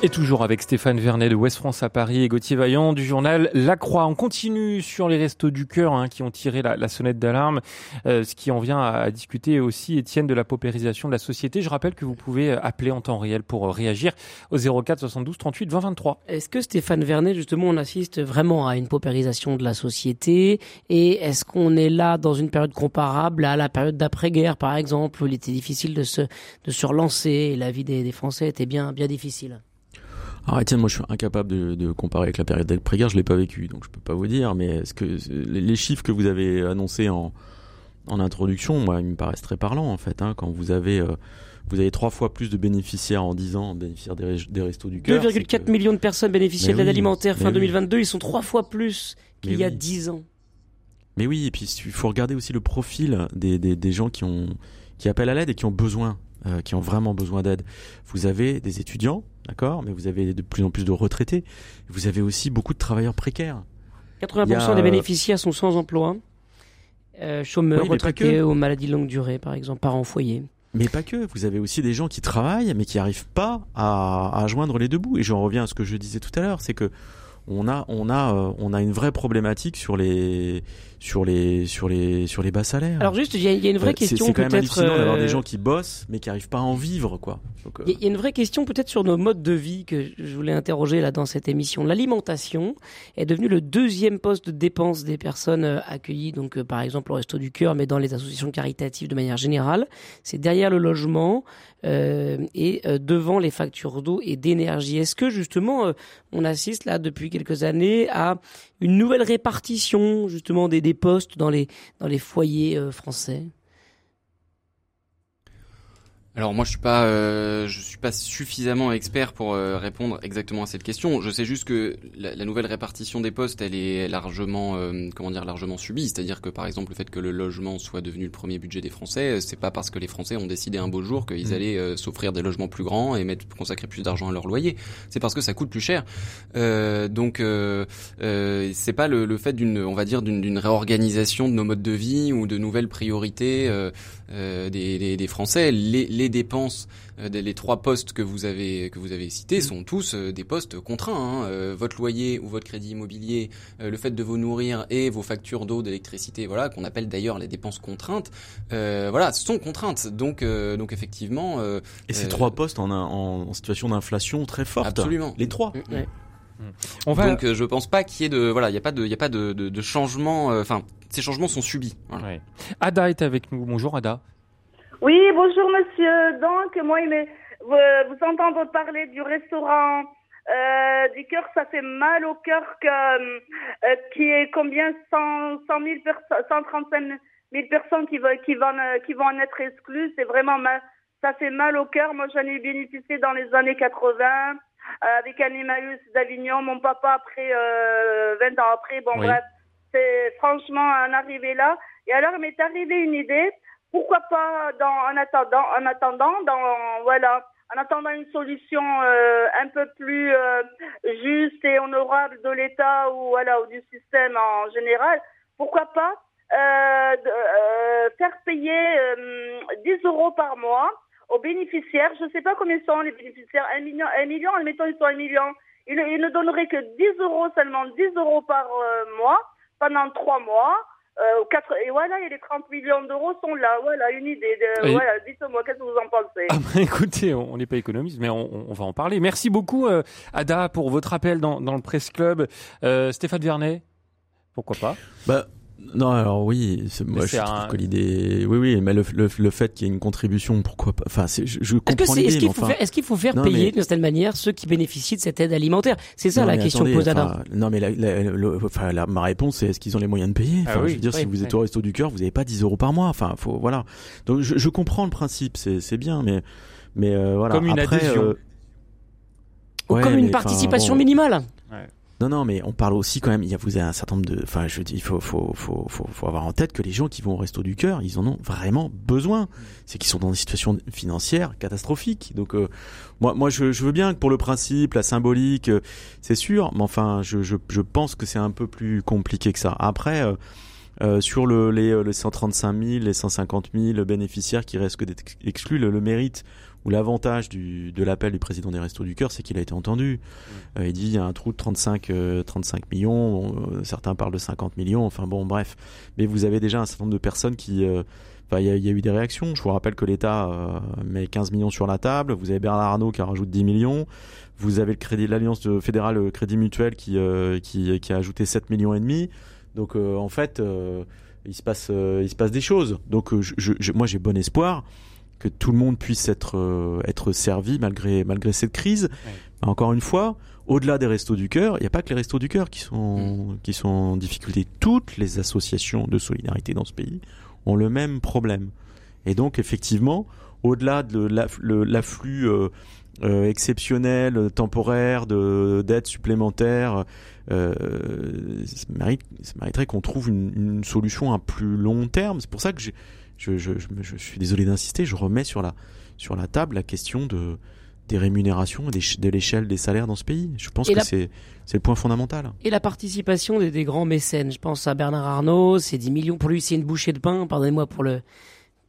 Et toujours avec Stéphane Vernet de Ouest France à Paris et Gauthier Vaillant du journal La Croix. On continue sur les restos du cœur hein, qui ont tiré la, sonnette d'alarme, euh, ce qui en vient à, discuter aussi, Étienne, de la paupérisation de la société. Je rappelle que vous pouvez euh, appeler en temps réel pour euh, réagir au 04 72 38 20 23. Est-ce que Stéphane Vernet, justement, on assiste vraiment à une paupérisation de la société? Et est-ce qu'on est là dans une période comparable à la période d'après-guerre, par exemple, où il était difficile de se, de se relancer et la vie des, des Français était bien, bien difficile? Alors Etienne, moi je suis incapable de, de comparer avec la période d'après-guerre, je l'ai pas vécu, donc je peux pas vous dire, mais est-ce que les, chiffres que vous avez annoncés en, en introduction, moi, ils me paraissent très parlants en fait, hein, quand vous avez euh, vous avez trois fois plus de bénéficiaires en 10 ans, bénéficiaires des, des restos du cœur. 2,4 millions de personnes bénéficiaient de l'aide alimentaire fin 2022, ils sont trois fois plus qu'il y a 10 ans. Mais oui, et puis il faut regarder aussi le profil des, des, des gens qui ont qui appellent à l'aide et qui ont besoin, euh, qui ont vraiment besoin d'aide. Vous avez des étudiants d'accord? Mais vous avez de plus en plus de retraités. Vous avez aussi beaucoup de travailleurs précaires. 80% des bénéficiaires sont sans emploi, euh, chômeurs, retraités aux maladies longue durée, par exemple, parents foyer. Mais pas que, vous avez aussi des gens qui travaillent mais qui n'arrivent pas à, à, joindre les deux bouts. Et j'en reviens à ce que je disais tout à l'heure, c'est que on a, on a, euh, on a une vraie problématique sur les, sur les, sur les, sur les bas salaires. Alors juste, il y, a une vraie question C'est quand même hallucinant d'avoir des euh, gens qui bossent mais qui n'arrivent pas à en vivre, quoi. Il y, a une vraie question peut-être sur nos modes de vie que je voulais interroger là dans cette émission. L'alimentation est devenue le deuxième poste de dépense des personnes euh, accueillies, donc par exemple au Resto du Cœur, mais dans les associations caritatives de manière générale. C'est derrière le logement euh, et devant les factures d'eau et d'énergie. Est-ce que justement on assiste là depuis quelques années à une nouvelle répartition justement des, des postes dans les dans les foyers français alors moi je suis pas euh, je suis pas suffisamment expert pour euh, répondre exactement à cette question. Je sais juste que la, la nouvelle répartition des postes elle est largement euh, comment dire largement subie, c'est-à-dire que par exemple le fait que le logement soit devenu le premier budget des Français, c'est pas parce que les Français ont décidé un beau jour qu'ils mmh. allaient s'offrir des logements plus grands et mettre consacrer plus d'argent à leur loyer. C'est parce que ça coûte plus cher. donc c'est pas le, le fait d'une on va dire d'une réorganisation de nos modes de vie ou de nouvelles priorités des, des, des, Français. Les, les dépenses, euh, les trois postes que vous avez que vous avez cités sont tous euh, des postes contraints. Hein. Euh, votre loyer ou votre crédit immobilier, le fait de vous nourrir et vos factures d'eau, d'électricité, voilà, qu'on appelle d'ailleurs les dépenses contraintes, voilà, sont contraintes. Donc donc effectivement. et ces trois postes en, en, situation d'inflation très forte. Absolument. Les trois. On va... Donc je pense pas qu'il y ait de voilà, il y a pas de il y a pas de, de, changement. Enfin, ces changements sont subis. Ada est avec nous. Bonjour Ada. Oui, bonjour monsieur. Donc, moi, vous, vous entendre parler du restaurant euh, du cœur, ça fait mal au cœur que, euh, qui est combien 100, 100 000 personnes, 135 000 personnes qui vont, qui vont, qui vont en être exclues. C'est vraiment mal, ça fait mal au cœur. Moi, j'en ai bénéficié dans les années 80 euh, avec Animalus d'Avignon. Mon papa, après, 20 euh, ans après, bon, bref, c'est franchement en arrivé là. Et alors, il m'est arrivé une idée pourquoi pas dans, en attendant, en attendant, dans voilà, en attendant une solution euh, un peu plus euh, juste et honorable de l'État ou voilà ou du système en général, pourquoi pas euh, euh faire payer 10 euros par mois aux bénéficiaires. Je ne sais pas combien sont les bénéficiaires, un million, un million, admettons ils sont un million. Ils, ne donneraient que 10 euros seulement, 10 euros par mois pendant trois mois. Euh, et voilà, et les 30 millions d'euros sont là. Voilà, une idée. De, Voilà, dites-moi, qu'est-ce que vous en pensez? Ah bah, Écoutez, on n'est pas économiste, mais on, on, va en parler. Merci beaucoup, euh, Ada, pour votre appel dans, dans le Presse Club. Euh, Stéphane Vernet, pourquoi pas? Bah, non, alors oui, moi je trouve que l'idée, oui, oui, mais le, le, fait qu'il y ait une contribution, pourquoi pas Enfin, je, je comprends l'idée. Est-ce qu'il faut, est qu'il faut, faire payer d'une certaine manière ceux qui bénéficient de cette aide alimentaire? C'est ça la question posée à Non, mais la, enfin, ma réponse c'est est-ce qu'ils ont les moyens de payer? Ah enfin, Je veux dire, si vous êtes au resto du cœur, vous n'avez pas 10 euros par mois. Enfin, faut, voilà. Donc, je, je comprends le principe, c'est bien, mais, mais euh, voilà. Comme une Après, adhésion. Euh, Ou comme une participation minimale. Non, non, mais on parle aussi quand même. Il y a, vous un certain nombre de. Enfin, je dis, il faut, faut, faut, faut, avoir en tête que les gens qui vont au resto du cœur, ils en ont vraiment besoin. C'est qu'ils sont dans des situations financières catastrophiques. Donc, euh, moi, moi, je, je, veux bien que pour le principe, la symbolique, euh, c'est sûr. Mais enfin, je, je, je pense que c'est un peu plus compliqué que ça. Après. Euh, euh sur le, les, les 135 000, les 150 000 bénéficiaires qui restent d'être exclus, le, le mérite où l'avantage de l'appel du président des Restos du Cœur, c'est qu'il a été entendu. Euh, il dit il y a un trou de 35, 35 euh, millions, euh, certains parlent de 50 millions, enfin bon, bref. Mais vous avez déjà un certain nombre de personnes qui... Enfin, il y, y, a eu des réactions. Je vous rappelle que l'État met 15 millions sur la table. Vous avez Bernard Arnault qui rajoute 10 millions. Vous avez le crédit, l'Alliance fédérale Crédit Mutuel qui, qui, qui, a ajouté 7 millions et demi. Donc, en fait, il se passe, il se passe des choses. Donc, je, je, moi, j'ai bon espoir que tout le monde puisse être euh, être servi malgré malgré cette crise. Encore une fois, au-delà des restos du cœur, il n'y a pas que les restos du cœur qui sont mm. qui sont en difficulté. Toutes les associations de solidarité dans ce pays ont le même problème. Et donc effectivement, au-delà de l'afflux euh, euh, exceptionnel, temporaire, de d'aide supplémentaire, euh, ça, mérite, ça mériterait qu'on trouve une, une, solution à plus long terme. C'est pour ça que je, je, je, suis désolé d'insister, je remets sur la, sur la table la question de, des rémunérations et de l'échelle des salaires dans ce pays. Je pense que c'est le point fondamental. Et la participation des, des, grands mécènes. Je pense à Bernard Arnault, c'est 10 millions. Pour lui, c'est une bouchée de pain, pardonnez-moi pour le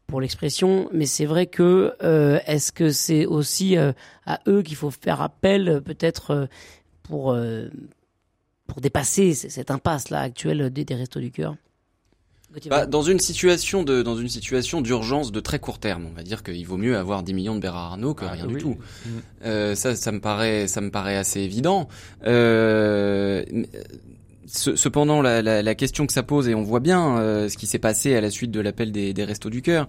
pour l'expression, mais c'est vrai que euh, est-ce que c'est aussi euh, à eux qu'il faut faire appel euh, peut-être euh, pour pour dépasser cette impasse là actuelle des, des restos du cœur? Bah, dans une situation de dans une situation d'urgence de très court terme, on va dire qu'il vaut mieux avoir 10 millions de Bérard Arnault que ah, rien du tout. Mm. Euh, ça, ça me paraît ça me paraît assez évident. Euh, cependant, la, la, la, question que ça pose, et on voit bien ce qui s'est passé à la suite de l'appel des, des Restos du Cœur,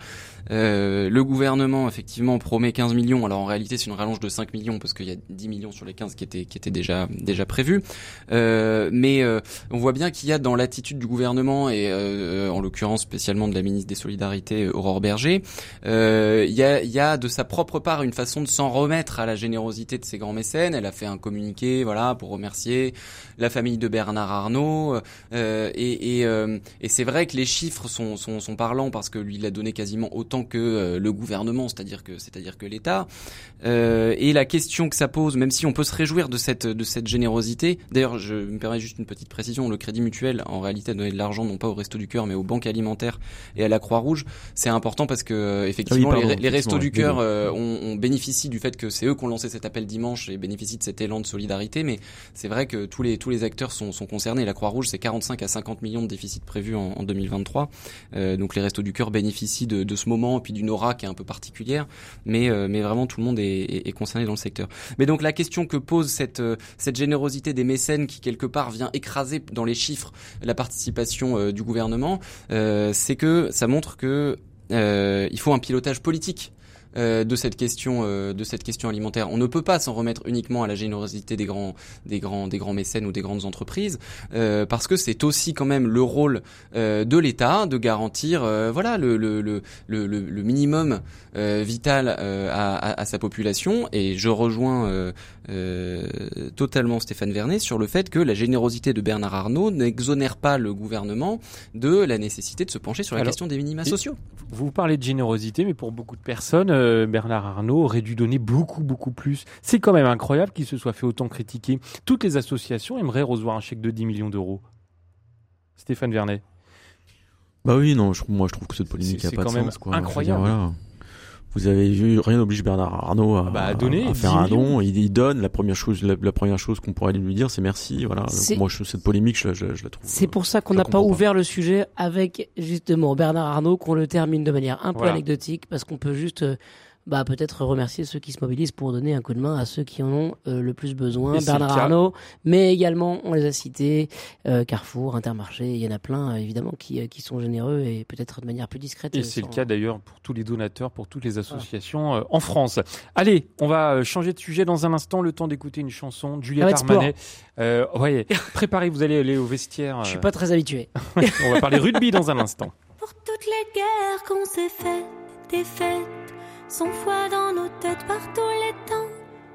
le gouvernement, effectivement, promet 15 millions. Alors en réalité, c'est une rallonge de 5 millions, parce qu'il y a 10 millions sur les 15 qui étaient, qui étaient déjà, déjà prévus. mais on voit bien qu'il y a dans l'attitude du gouvernement, et en l'occurrence spécialement de la ministre des Solidarités, Aurore Berger, il y, a, y a de sa propre part une façon de s'en remettre à la générosité de ces grands mécènes. Elle a fait un communiqué, voilà, pour remercier la famille de Bernard Arnault. Euh, et, et, euh, et c'est vrai que les chiffres sont, sont, sont, parlants parce que lui, il a donné quasiment autant que euh, le gouvernement, c'est-à-dire que, c'est-à-dire que l'État. Euh, et la question que ça pose, même si on peut se réjouir de cette, de cette générosité. D'ailleurs, je me permets juste une petite précision. Le Crédit Mutuel, en réalité, a donné de l'argent non pas au Resto du Cœur, mais aux banques alimentaires et à la Croix-Rouge. C'est important parce que effectivement, ah les, les Restos du Cœur on, on, bénéficie du fait que c'est eux qui ont lancé cet appel dimanche et bénéficient de cet élan de solidarité. Mais c'est vrai que tous les tous les acteurs sont, sont concernés. La Croix-Rouge, c'est 45 à 50 millions de déficits prévus en, en 2023. Euh, donc les Restos du Cœur bénéficient de, ce moment et puis d'une aura qui est un peu particulière. Mais euh, vraiment tout le monde est, concerné dans le secteur. Mais donc la question que pose cette euh, cette générosité des mécènes qui quelque part vient écraser dans les chiffres la participation du gouvernement, c'est que ça montre que il faut un pilotage politique euh, de cette question euh, de cette question alimentaire. On ne peut pas s'en remettre uniquement à la générosité des grands des grands des grands mécènes ou des grandes entreprises euh, parce que c'est aussi quand même le rôle de l'État de garantir voilà le le, le, le, le minimum vital à, à, à, sa population et je rejoins totalement Stéphane Vernet sur le fait que la générosité de Bernard Arnault n'exonère pas le gouvernement de la nécessité de se pencher sur la question des minima sociaux. Vous parlez de générosité mais pour beaucoup de personnes euh, Bernard Arnault aurait dû donner beaucoup, beaucoup plus. C'est quand même incroyable qu'il se soit fait autant critiquer. Toutes les associations aimeraient recevoir un chèque de 10 millions d'euros. Stéphane Vernet. Bah oui, non, moi je trouve que cette polémique n'a pas de sens. C'est incroyable. Vous avez vu, rien n'oblige Bernard Arnault à, bah, donner, faire un don. Il, donne. La première chose, la, première chose qu'on pourrait lui dire, c'est merci. Voilà. moi, je, cette polémique, je, je, je la trouve. C'est pour ça qu'on n'a pas ouvert le sujet avec justement Bernard Arnault, qu'on le termine de manière un peu anecdotique, parce qu'on peut juste euh, bah, peut-être remercier ceux qui se mobilisent pour donner un coup de main à ceux qui en ont euh, le plus besoin. Bernard Arnault, mais également, on les a cités, euh, Carrefour, Intermarché, il y en a plein, évidemment, qui, euh, qui sont généreux et peut-être de manière plus discrète. Et c'est le cas d'ailleurs pour tous les donateurs, pour toutes les associations en France. Allez, on va changer de sujet dans un instant, le temps d'écouter une chanson de Juliette Armanet. Euh, ouais, préparez, vous allez aller au vestiaire. Je suis pas très habitué. on va parler rugby dans un instant. Pour toutes les guerres qu'on s'est faites, des fêtes son foi dans nos têtes par tous les temps,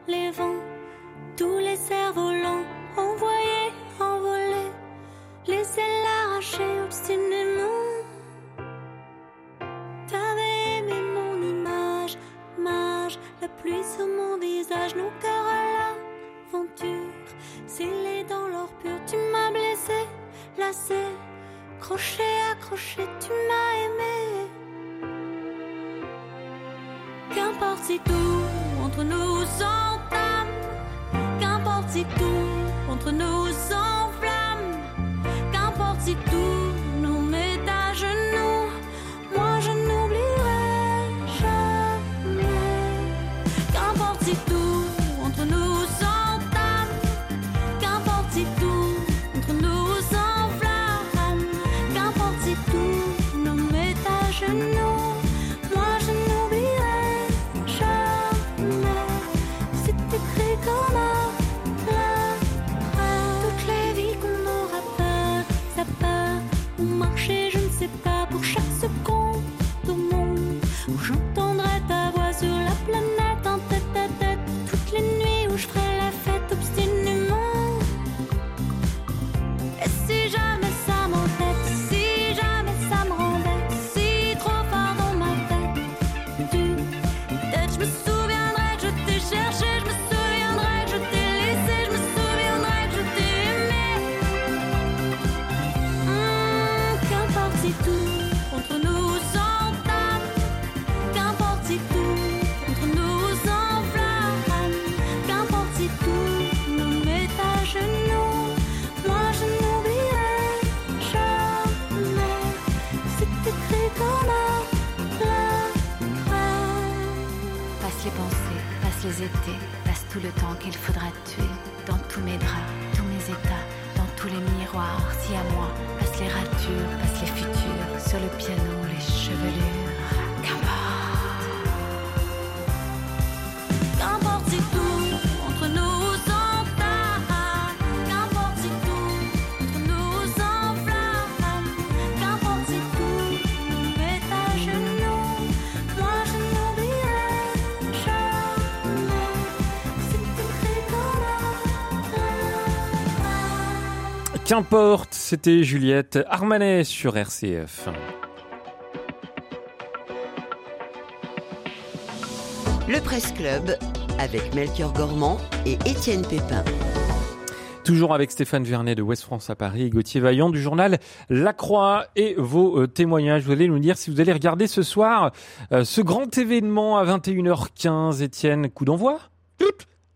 les vents, tous les cerfs-volants envoyés, envolés, les ailes arrachées obstinément. T'avais aimé mon image, mage, la pluie sur mon visage, nos cœurs à l'aventure, scellés dans l'or pur, tu m'as blessé, lassé, crochet, accroché, tu m'as aimé. Qu'importe si tout entre nous s'entame, qu'importe si tout entre nous s'enflamme, qu'importe si tout Qu'importe, c'était Juliette Armanet sur RCF. Le Presse Club avec Melchior Gormand et Étienne Pépin. Toujours avec Stéphane Vernet de Ouest France à Paris et Gauthier Vaillant du journal La Croix et vos euh, témoignages. Vous allez nous dire si vous allez regarder ce soir euh, ce grand événement à 21h15. Étienne, coup d'envoi?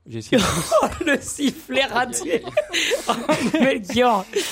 J'ai essayé de- Oh, le sifflet raté. Oh,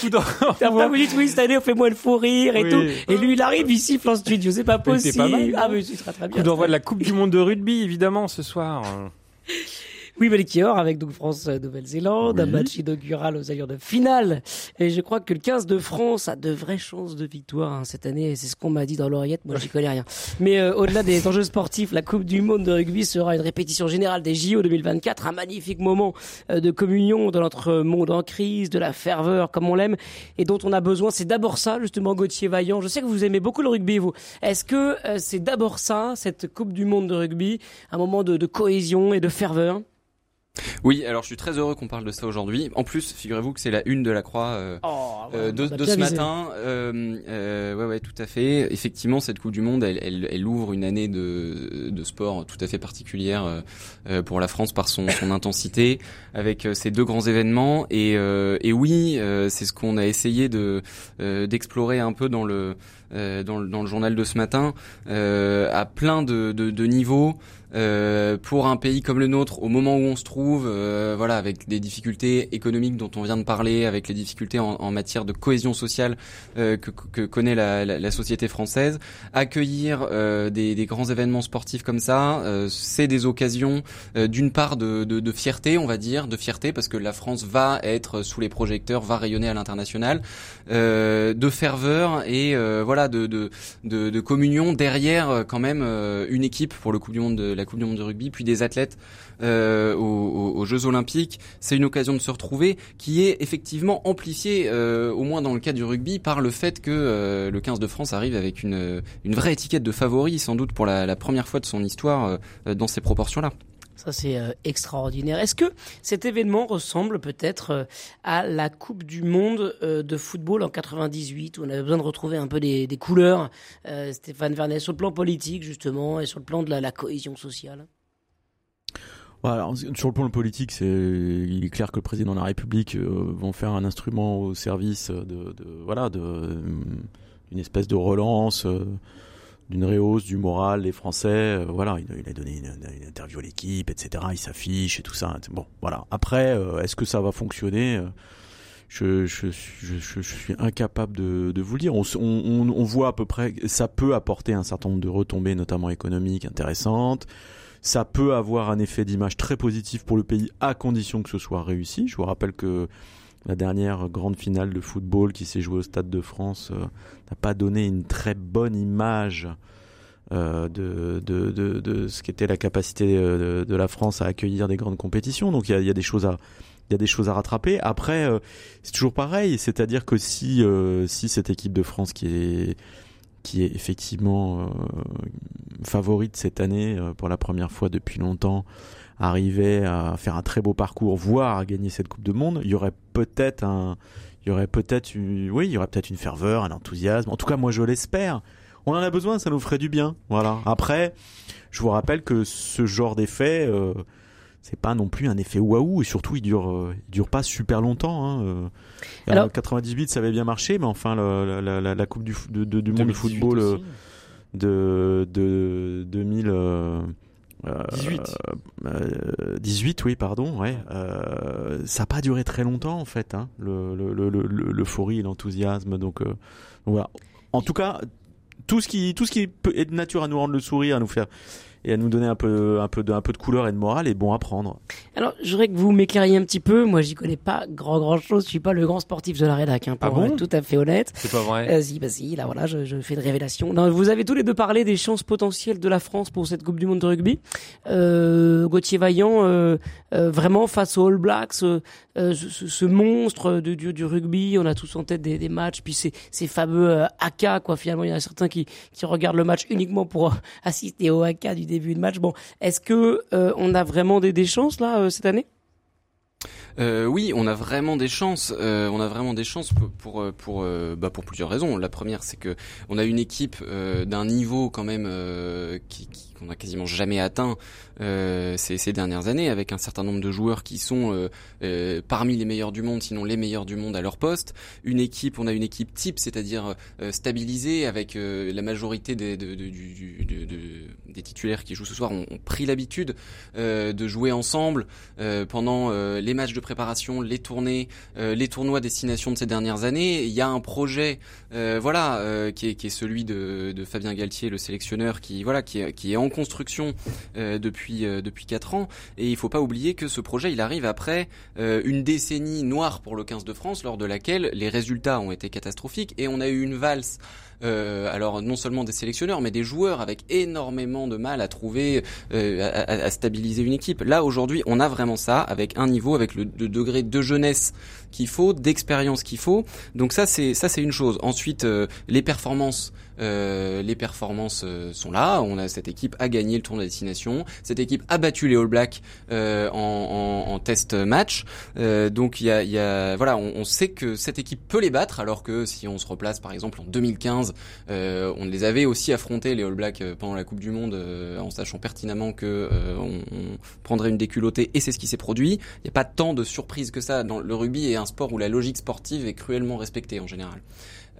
coup d'envoi. T'as pas voulu oui, cette année, on fait moins le fou rire et Oui. tout. Et lui, il arrive, il siffle en studio. C'est pas Mais possible. pas mal, non ah, mais c'est très très bien. Coup d'envoi de la Coupe du Monde de rugby, évidemment, ce soir. Oui, Melchior, avec donc France-Nouvelle-Zélande, Oui. un match inaugural aux allures de finale. Et je crois que le 15 de France a de vraies chances de victoire hein, cette année. C'est ce qu'on m'a dit dans l'oreillette. Moi, j'y connais rien. Mais euh, au-delà des enjeux sportifs, la Coupe du Monde de rugby sera une répétition générale des JO 2024. Un magnifique moment euh, de communion dans notre monde en crise, de la ferveur comme on l'aime et dont on a besoin. C'est d'abord ça, justement, Gauthier Vaillant. Je sais que vous aimez beaucoup le rugby, vous. Est-ce que euh, c'est d'abord ça, cette Coupe du Monde de rugby, un moment de, de cohésion et de ferveur? Oui, alors je suis très heureux qu'on parle de ça aujourd'hui. En plus, figurez-vous que c'est la une de la Croix euh, Oh, euh, de, ce matin. Euh, euh, ouais, ouais, tout à fait. Effectivement, cette Coupe du Monde, elle, elle, elle ouvre une année de, de sport tout à fait particulière euh, pour la France par son, son intensité, avec ces deux grands événements. Et, euh, et oui, euh, c'est ce qu'on a essayé de euh, d'explorer un peu dans le euh, dans, le dans le journal de ce matin, euh, à plein de, de, de niveaux. Euh, pour un pays comme le nôtre, au moment où on se trouve, euh, voilà, avec des difficultés économiques dont on vient de parler, avec les difficultés en, en matière de cohésion sociale euh, que, que connaît la, la, la société française, accueillir euh, des, des grands événements sportifs comme ça, euh, c'est des occasions euh, d'une part de, de, de fierté, on va dire, de fierté parce que la France va être sous les projecteurs, va rayonner à l'international, de ferveur et euh, de, communion derrière euh, quand même euh, une équipe pour le Coupe du Monde de la Coupe du Monde de rugby, puis des athlètes euh, aux, Jeux Olympiques. C'est une occasion de se retrouver qui est effectivement amplifiée, au moins dans le cas du rugby, par le fait que le 15 de France arrive avec une, vraie étiquette de favori, sans doute pour la, première fois de son histoire dans ces proportions-là. Ça, c'est euh, extraordinaire. Est-ce que cet événement ressemble peut-être euh, à la Coupe du Monde euh, de football en 98, où on avait besoin de retrouver un peu des, couleurs, Stéphane Vernet, sur le plan politique, justement, et sur le plan de la, cohésion sociale? Sur le plan politique, c'est, il est clair que le président de la République euh, en faire un instrument au service de, voilà, d'une espèce de relance, d'une réhausse du moral des Français. euh, voilà, il, a- donné une, une interview à l'équipe, etc. Il s'affiche et tout ça. Bon, voilà. Après, euh, est-ce que ça va fonctionner euh, je, je, je, je, suis incapable de, de vous le dire. On, on, on voit à peu près, ça peut apporter un certain nombre de retombées, notamment économiques, intéressantes. Ça peut avoir un effet d'image très positif pour le pays à condition que ce soit réussi. Je vous rappelle que la dernière grande finale de football qui s'est jouée au Stade de France euh, n'a pas donné une très bonne image euh, de, ce qu'était la capacité euh, de, la France à accueillir des grandes compétitions. Donc il y a, des choses à rattraper. Après, c'est toujours pareil, c'est-à-dire que si cette équipe de France qui est qui est effectivement favorite cette année pour la première fois depuis longtemps arrivait à faire un très beau parcours, voire à gagner cette Coupe de Monde, il y aurait peut-être un, il y aurait peut-être une, oui, il y aurait peut-être une ferveur, un enthousiasme. En tout cas, moi, je l'espère. On en a besoin, ça nous ferait du bien. Voilà. Après, je vous rappelle que ce genre d'effet, euh, c'est pas non plus un effet waouh et surtout il dure, euh, il dure pas super longtemps. Hein. euh. Alors- En 98, ça avait bien marché, mais enfin, la, la- la Coupe du, de- de- du monde de 2018 football euh, de, de 2000. Euh, euh, 18. euh, 18, oui, pardon, ouais. Euh, ça n'a pas duré très longtemps, en fait, hein, le- le- l'euphorie et l'enthousiasme. Donc, euh, donc voilà. En tout cas, tout ce qui, tout ce qui est de nature à nous rendre le sourire, à nous faire et à nous donner un peu, un peu de, un peu de couleur et de morale et bon à prendre. Alors, je voudrais que vous m'éclairiez un petit peu. Moi, j'y connais pas grand grand chose. Je suis pas le grand sportif de la rédac, hein, pour Ah bon être tout à fait honnête. C'est pas vrai. Euh, si, bah si, là voilà, je, je fais une révélation. Non, vous avez tous les deux parlé des chances potentielles de la France pour cette Coupe du Monde de rugby. Euh, Gauthier Vaillant, euh, euh, vraiment face aux All Blacks, ce, ce monstre de, du, du rugby, on a tous en tête des, des matchs, puis ces, ces fameux euh, AK, quoi. Finalement, il y en a certains qui, qui regardent le match uniquement pour assister au AK du début de match. Bon, est-ce que euh, on a vraiment des, des chances là euh, cette année? Euh, oui, on a vraiment des chances. euh, on a vraiment des chances pour pour euh, bah, pour plusieurs raisons. La première, c'est que on a une équipe d'un niveau quand même qui qui- qu'on a quasiment jamais atteint euh, ces, ces dernières années, avec un certain nombre de joueurs qui sont parmi les meilleurs du monde, sinon les meilleurs du monde à leur poste. Une équipe, on a une équipe type, c'est-à-dire stabilisée, avec la majorité des titulaires qui jouent ce soir ont, ont pris l'habitude de jouer ensemble pendant les matchs de préparation, les tournées, euh, les tournois destination de ces dernières années. Il y a un projet, euh, voilà, euh, qui, est, celui de, Fabien Galtier, le sélectionneur, qui voilà, qui est, en construction depuis depuis quatre ans. Et il faut pas oublier que ce projet, il arrive après une décennie noire pour le 15 de France, lors de laquelle les résultats ont été catastrophiques et on a eu une valse. Euh, alors non seulement des sélectionneurs, mais des joueurs avec énormément de mal à trouver, euh, à, stabiliser une équipe. Là aujourd'hui, on a vraiment ça avec un niveau, avec le degré de jeunesse qu'il faut, d'expérience qu'il faut. Donc ça c'est ça c'est une chose. Ensuite, euh, les performances. Euh, les performances euh, sont là. On a cette équipe a gagné le tournoi de destination. Cette équipe a battu les All Blacks euh, en, en, en test match. Euh, donc il y a, y a voilà, on, on sait que cette équipe peut les battre. Alors que si on se replace par exemple en 2015, euh, on les avait aussi affrontés les All Blacks euh, pendant la Coupe du Monde en sachant pertinemment que on, on prendrait une déculottée et c'est ce qui s'est produit. Il n'y a pas tant de surprises que ça. Dans le rugby un sport où la logique sportive est cruellement respectée en général.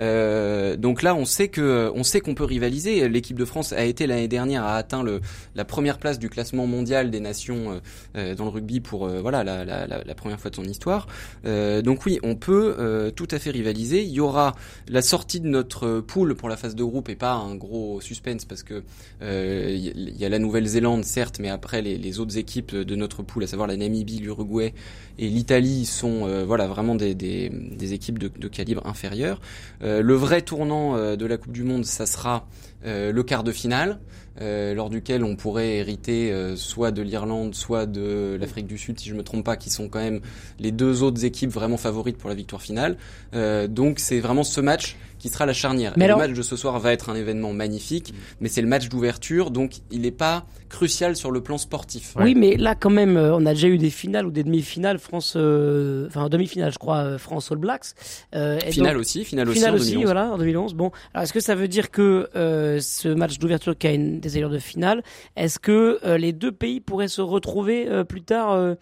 Euh, donc là, on sait que on sait qu'on peut rivaliser. L'équipe de France a été l'année dernière a atteint le, la première place du classement mondial des nations euh, euh, dans le rugby pour euh, voilà la, la, la, première fois de son histoire. Donc oui, on peut tout à fait rivaliser. Il y aura la sortie de notre poule pour la phase de groupe et pas un gros suspense parce que il y a la Nouvelle-Zélande certes, mais après les, autres équipes de notre poule, à savoir la Namibie, l'Uruguay et l'Italie, sont voilà vraiment des, des, des équipes de, de calibre inférieur. Euh, le vrai tournant euh, de la Coupe du Monde, ça sera euh, le quart de finale, lors duquel on pourrait hériter soit de l'Irlande, soit de l'Afrique du Sud, si je me trompe pas, qui sont quand même les deux autres équipes vraiment favorites pour la victoire finale. Donc c'est vraiment ce match qui sera la charnière. Mais Et alors- Le match de ce soir va être un événement magnifique, mais c'est le match d'ouverture, donc il n'est pas crucial sur le plan sportif. Oui, mais là quand même, euh, on a déjà eu des finales ou des demi-finales France, euh, enfin demi-finale, je crois, euh, France All Blacks. Euh, et Finale donc- aussi, finale aussi finale en aussi, 2011. voilà, en 2011. Bon, alors est-ce que ça veut dire que euh, ce match d'ouverture qui a une des allures de finale, est-ce que euh, les deux pays pourraient se retrouver euh, plus tard euh,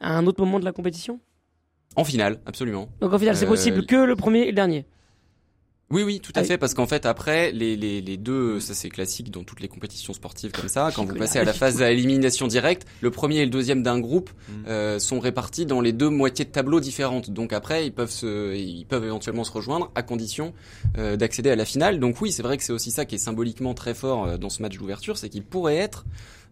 à un autre moment de la compétition? En finale, absolument. Donc en finale, c'est Euh, possible que le premier et le dernier? Oui, oui, tout à Ah fait, parce qu'en fait, après, les, les, les deux, ça c'est classique dans toutes les compétitions sportives comme ça, quand vous passez à la phase d'élimination directe, le premier et le deuxième d'un groupe Mm. euh, sont répartis dans les deux moitiés de tableau différentes. Donc après, ils peuvent se, ils peuvent éventuellement se rejoindre à condition euh, d'accéder à la finale. Donc oui, c'est vrai que c'est aussi ça qui est symboliquement très fort euh, dans ce match d'ouverture, c'est qu'il pourrait être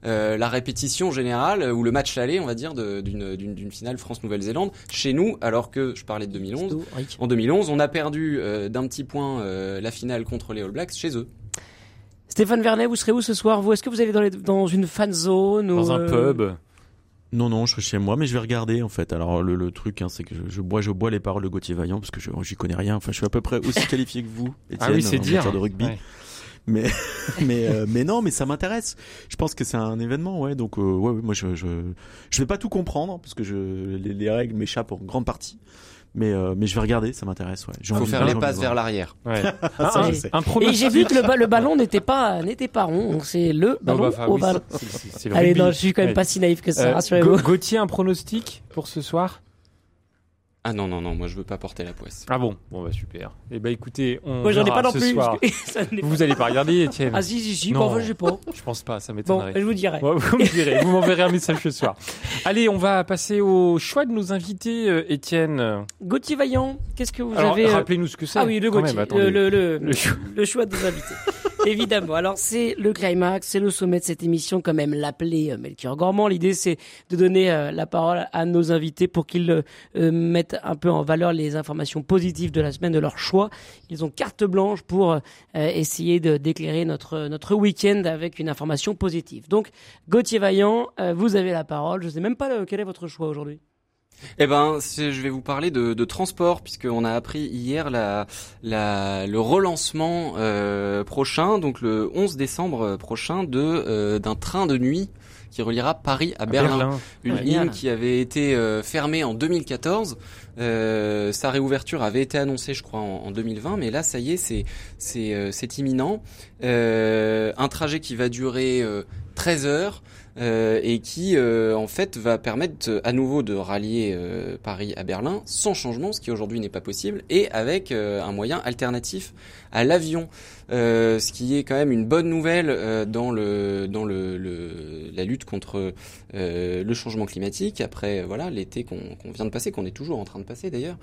euh, la répétition générale euh, ou le match aller, on va dire, d'une finale France-Nouvelle-Zélande chez nous, alors que je parlais de 2011. Rick. En 2011, on a perdu euh, d'un petit point euh, la finale contre les All Blacks chez eux. Stéphane Vernet, vous serez où ce soir Vous, est-ce que vous allez dans, les- dans une fan zone Dans ou, un pub? Non, non, je suis chez moi, mais je vais regarder en fait. Alors le, le truc, hein, c'est que je, je bois, je bois les paroles de Gauthier Vaillant parce que je j'y connais rien. Enfin, je suis à peu près aussi qualifié que vous, Étienne, Ah oui, c'est en dire. matière de rugby. Ouais. Mais mais euh, mais non, mais ça m'intéresse. Je pense que c'est un événement, ouais. Donc euh, ouais, ouais, moi je je je vais pas tout comprendre parce que je les, les règles m'échappent en grande partie. Mais euh, mais je vais regarder, ça m'intéresse, ouais. J'ai Il faut envie- faire les envie de passes voir. vers l'arrière. Ouais. Ah, ça, un, je sais. un Et j'ai vu que le, ba- le ballon n'était pas n'était pas rond, donc c'est le Non, ballon bah, enfin, au oui, ballon. c'est- c'est- c'est le Allez, rugby. non, je suis quand même Ouais. pas si naïf que ça, Euh, rassurez-vous. Gauthier, un pronostic pour ce soir? Ah non non non, moi je veux pas porter la poisse. Ah bon? Bon bah super. Eh ben écoutez, on Moi, j'en ai pas non plus. soir. ça n'est pas- Vous allez pas regarder, Étienne Ah si, si, si, Non. bon, enfin, je sais pas. Je pense pas, ça Bon, m'étonnerait. je vous dirai. Ouais, vous me direz, vous m'enverrez un message ce soir. Allez, on va passer au choix de nos invités, euh, Étienne. Gauthier Vaillant, qu'est-ce que vous Alors, avez... euh, rappelez-nous ce que c'est. Ah oui, le Gauthier, même, le, le, le, Le choix. le choix des invités. Évidemment. Alors c'est le climax, c'est le sommet de cette émission, quand même l'appeler euh, Melchior Gormand. L'idée c'est de donner euh, la parole à nos invités pour qu'ils euh, mettent un peu en valeur les informations positives de la semaine de leur choix. Ils ont carte blanche pour essayer d'éclairer notre notre week-end avec une information positive. Donc Gauthier Vaillant, vous avez la parole. Je sais même pas quel est votre choix aujourd'hui. Eh ben, je vais vous parler de, de transport puisqu'on a appris hier la, la, le relancement euh, prochain, donc le 11 décembre prochain, de euh, d'un train de nuit qui reliera Paris à, Berlin. Une ligne qui avait été euh, fermée en 2014. Euh, sa réouverture avait été annoncée, je crois, en, en 2020, mais là, ça y est, c'est c'est euh, c'est imminent. un trajet qui va durer 13 heures. Euh, et qui euh, en fait va permettre à nouveau de rallier euh, Paris à Berlin sans changement, ce qui aujourd'hui n'est pas possible, et avec un moyen alternatif à l'avion. Euh, ce qui est quand même une bonne nouvelle euh, dans le dans le, le la lutte contre euh, le changement climatique. Après voilà l'été qu'on vient de passer, qu'on est toujours en train de passer d'ailleurs.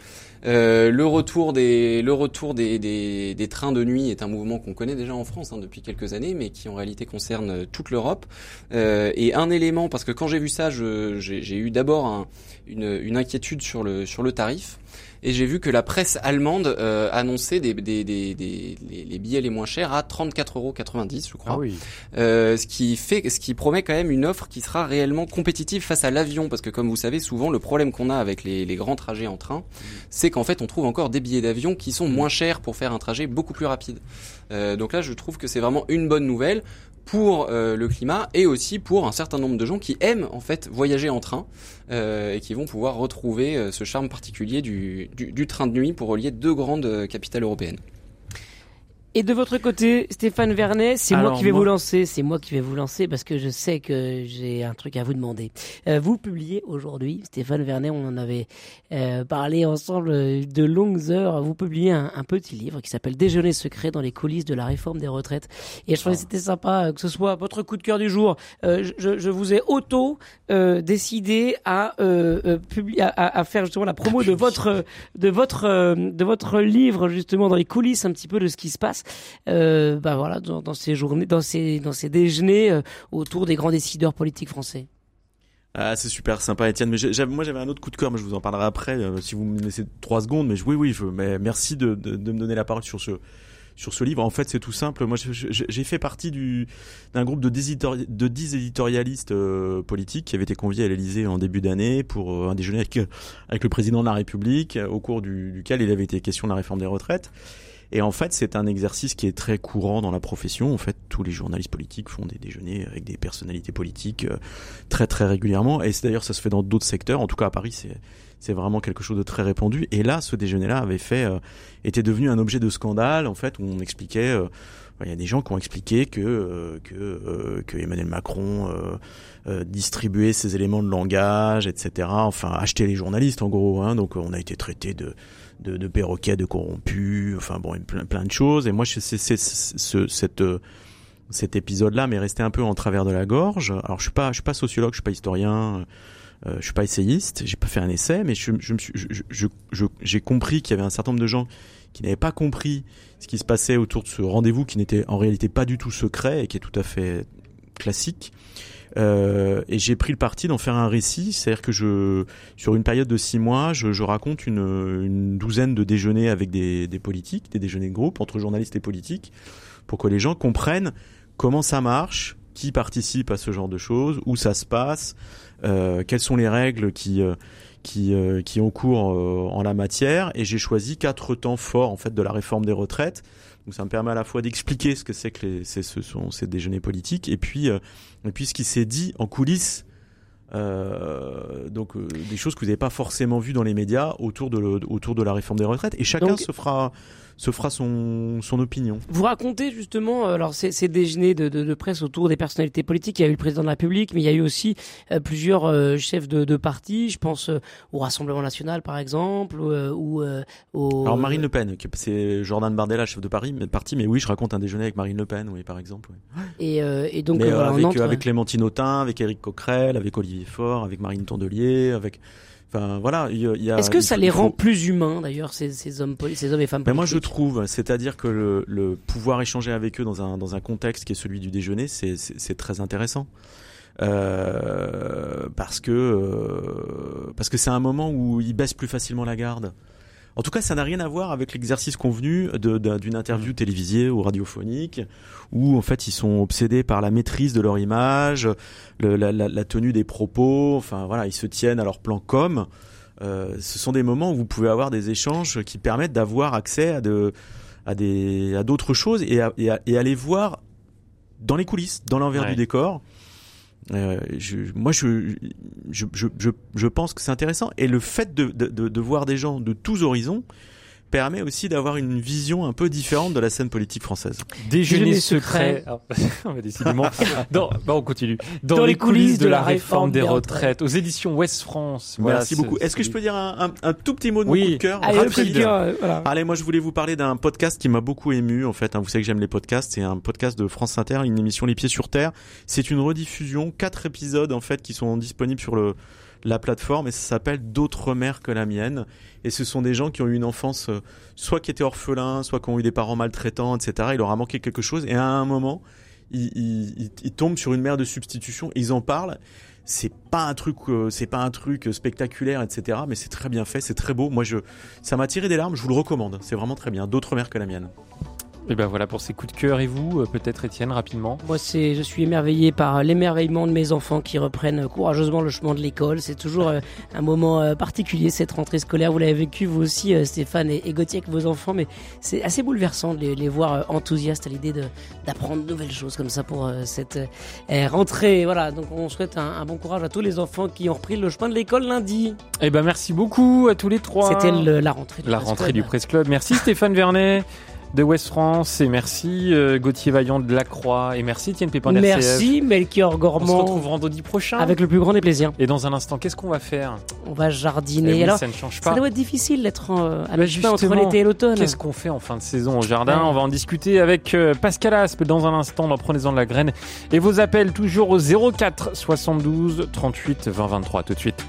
le retour des le retour des, des, des, trains de nuit est un mouvement qu'on connaît déjà en France hein, depuis quelques années, mais qui en réalité concerne toute l'Europe. et un élément parce que quand j'ai vu ça, j'ai eu d'abord un, une, une inquiétude sur le sur le tarif et j'ai vu que la presse allemande euh, annonçait des, des, des, des, les billets les moins chers à 34,90 euros, je crois. Ah oui. euh, ce qui fait, ce qui promet quand même une offre qui sera réellement compétitive face à l'avion, parce que comme vous savez, souvent le problème qu'on a avec les, les, grands trajets en train, c'est qu'en fait on trouve encore des billets d'avion qui sont moins chers pour faire un trajet beaucoup plus rapide. Euh, donc là, je trouve que c'est vraiment une bonne nouvelle pour euh, le climat et aussi pour un certain nombre de gens qui aiment en fait voyager en train euh, et qui vont pouvoir retrouver euh, ce charme particulier du, du, du, train de nuit pour relier deux grandes capitales européennes. Et de votre côté, Stéphane Vernet, c'est moi qui vais vous lancer. C'est moi qui vais vous lancer parce que je sais que j'ai un truc à vous demander. Euh, vous publiez aujourd'hui, Stéphane Vernet, on en avait euh, parlé ensemble de longues heures. Vous publiez un, un petit livre qui s'appelle Déjeuner secret dans les coulisses de la réforme des retraites. Et je trouvais que c'était sympa euh, que ce soit votre coup de cœur du jour. Euh, je, je, vous ai auto euh, décidé à, publier, à, à, faire justement la promo de votre de votre de votre livre justement dans les coulisses un petit peu de ce qui se passe euh, bah voilà, dans, ces journées, dans ces, dans ces déjeuners euh, autour des grands décideurs politiques français. Ah, c'est super sympa, Étienne. Moi, j'avais un autre coup de cœur, mais je vous en parlerai après, euh, si vous me laissez trois secondes. Mais oui, oui, je, mais merci de, de, me donner la parole sur ce sur ce livre. En fait, c'est tout simple. Moi, j'ai fait partie du d'un groupe de dix, de dix éditorialistes politiques qui avaient été conviés à l'Élysée en début d'année pour un déjeuner avec, le président de la République, au cours du, duquel il avait été question de la réforme des retraites. Et en fait, c'est un exercice qui est très courant dans la profession. En fait, tous les journalistes politiques font des déjeuners avec des personnalités politiques euh, très très régulièrement. Et d'ailleurs, ça se fait dans d'autres secteurs. En tout cas, à Paris, c'est vraiment quelque chose de très répandu. Et là, ce déjeuner-là avait fait, euh, était devenu un objet de scandale, en fait, où on expliquait, euh, il y a des gens qui ont expliqué que Emmanuel Macron distribuait ses éléments de langage, etc. Enfin, acheter les journalistes, en gros. Hein, donc, on a été traité de de, perroquets, de corrompus, enfin bon, plein, plein de choses. Et moi, c'est, euh, cet épisode-là m'est resté un peu en travers de la gorge. Alors, je suis pas, je suis pas sociologue, je suis pas historien, euh, je suis pas essayiste, j'ai pas fait un essai, mais je, j'ai compris qu'il y avait un certain nombre de gens qui n'avaient pas compris ce qui se passait autour de ce rendez-vous qui n'était en réalité pas du tout secret et qui est tout à fait classique euh, et j'ai pris le parti d'en faire un récit, c'est-à-dire que je, sur une période de six mois, je, raconte une, douzaine de déjeuners avec des, politiques, des déjeuners de groupe entre journalistes et politiques, pour que les gens comprennent comment ça marche, qui participe à ce genre de choses, où ça se passe, euh, quelles sont les règles qui euh, qui, qui ont cours en la matière. Et j'ai choisi quatre temps forts en fait de la réforme des retraites donc ça me permet à la fois d'expliquer ce que c'est que les, ce sont ces déjeuners politiques et puis euh, et puis ce qui s'est dit en coulisses. Euh, donc euh, des choses que vous n'avez pas forcément vues dans les médias autour de le, autour de la réforme des retraites et chacun se fera se fera son, son opinion. Vous racontez justement, euh, alors ces, ces déjeuners de, de, de, presse autour des personnalités politiques. Il y a eu le président de la République, mais il y a eu aussi euh, plusieurs euh, chefs de, de partis. Je pense euh, au Rassemblement national, par exemple, ou au. Alors Marine Le Pen, c'est Jordan Bardella, chef de Paris, mais parti. Mais oui, je raconte un déjeuner avec Marine Le Pen, oui, par exemple. Oui. Et, et donc mais, avec, avec Clémentine Autain, avec Éric Coquerel, avec Olivier Faure, avec Marine Tondelier, avec Enfin voilà, il y a. Est-ce que ça les rend plus humains d'ailleurs ces, ces hommes poli- ces hommes et femmes Ben moi je trouve, c'est-à-dire que le, le pouvoir échanger avec eux dans un dans un contexte qui est celui du déjeuner, c'est très intéressant. Euh, parce que euh, parce que c'est un moment où ils baissent plus facilement la garde. En tout cas, ça n'a rien à voir avec l'exercice convenu d'une interview télévisée ou radiophonique, où en fait ils sont obsédés par la maîtrise de leur image, le- la, la- la tenue des propos. Enfin voilà, ils se tiennent à leur plan com. Euh, ce sont des moments où vous pouvez avoir des échanges qui permettent d'avoir accès à de à des à d'autres choses et à, et à, et à les voir dans les coulisses, dans l'envers Ouais. du décor. Euh, moi, je, je, je, pense que c'est intéressant. Et le fait de, de voir des gens de tous horizons permet aussi d'avoir une vision un peu différente de la scène politique française. Déjeuner Déjeuner secret. secret. Décidément. Dans, bah, on continue. Dans, Dans les coulisses de la réforme des retraites. retraites aux éditions Ouest France. Voilà, Merci beaucoup. Est-ce que je peux dire un, un, un tout petit mot de Oui. mon coup de cœur? Allez, le rapide cœur, euh, voilà. Allez, moi je voulais vous parler d'un podcast qui m'a beaucoup ému en fait. hein. Vous savez que j'aime les podcasts. C'est un podcast de France Inter, une émission Les Pieds sur Terre. C'est une rediffusion, quatre épisodes en fait qui sont disponibles sur le la plateforme et ça s'appelle D'autres mères que la mienne. Et ce sont des gens qui ont eu une enfance euh, soit qui étaient orphelins, soit qui ont eu des parents maltraitants, etc. Il leur a manqué quelque chose et à un moment ils, ils, tombent sur une mère de substitution. Ils en parlent. C'est pas un truc, euh, c'est pas un truc spectaculaire, etc. Mais c'est très bien fait, c'est très beau. Moi, je, ça m'a tiré des larmes. Je vous le recommande. C'est vraiment très bien. D'autres mères que la mienne. Et ben voilà pour ces coups de cœur. Et vous, euh, peut-être Étienne, rapidement? Moi, c'est, je suis émerveillé par l'émerveillement de mes enfants qui reprennent courageusement le chemin de l'école. C'est toujours euh, un moment euh, particulier cette rentrée scolaire. Vous l'avez vécu vous aussi, euh, Stéphane et, et Gauthier, avec vos enfants, mais c'est assez bouleversant de les, les voir euh, enthousiastes à l'idée de, d'apprendre de nouvelles choses comme ça pour euh, cette euh, rentrée. Voilà, donc on souhaite un, un bon courage à tous les enfants qui ont repris le chemin de l'école lundi. Et ben merci beaucoup à tous les trois. C'était la rentrée. du La Presse rentrée Club. du Presse Club. Merci Stéphane Vernet de West France et merci euh, Gauthier Vaillant de La Croix et merci Étienne Pépin d'RCF. Merci Melchior On se Gormand. retrouve vendredi prochain. Avec le plus grand des plaisirs. Et dans un instant, qu'est-ce qu'on va faire? On va jardiner. Eh oui, Alors, ça ne change ça pas. doit être difficile d'être en- à Bah, mi-chemin entre l'été et l'automne. Qu'est-ce qu'on fait en fin de saison au jardin? Ouais. On va en discuter avec euh, Pascal Aspe dans un instant dans Prenez-en de la graine. Et vos appels toujours au 04 72 38 20 23. Tout de suite.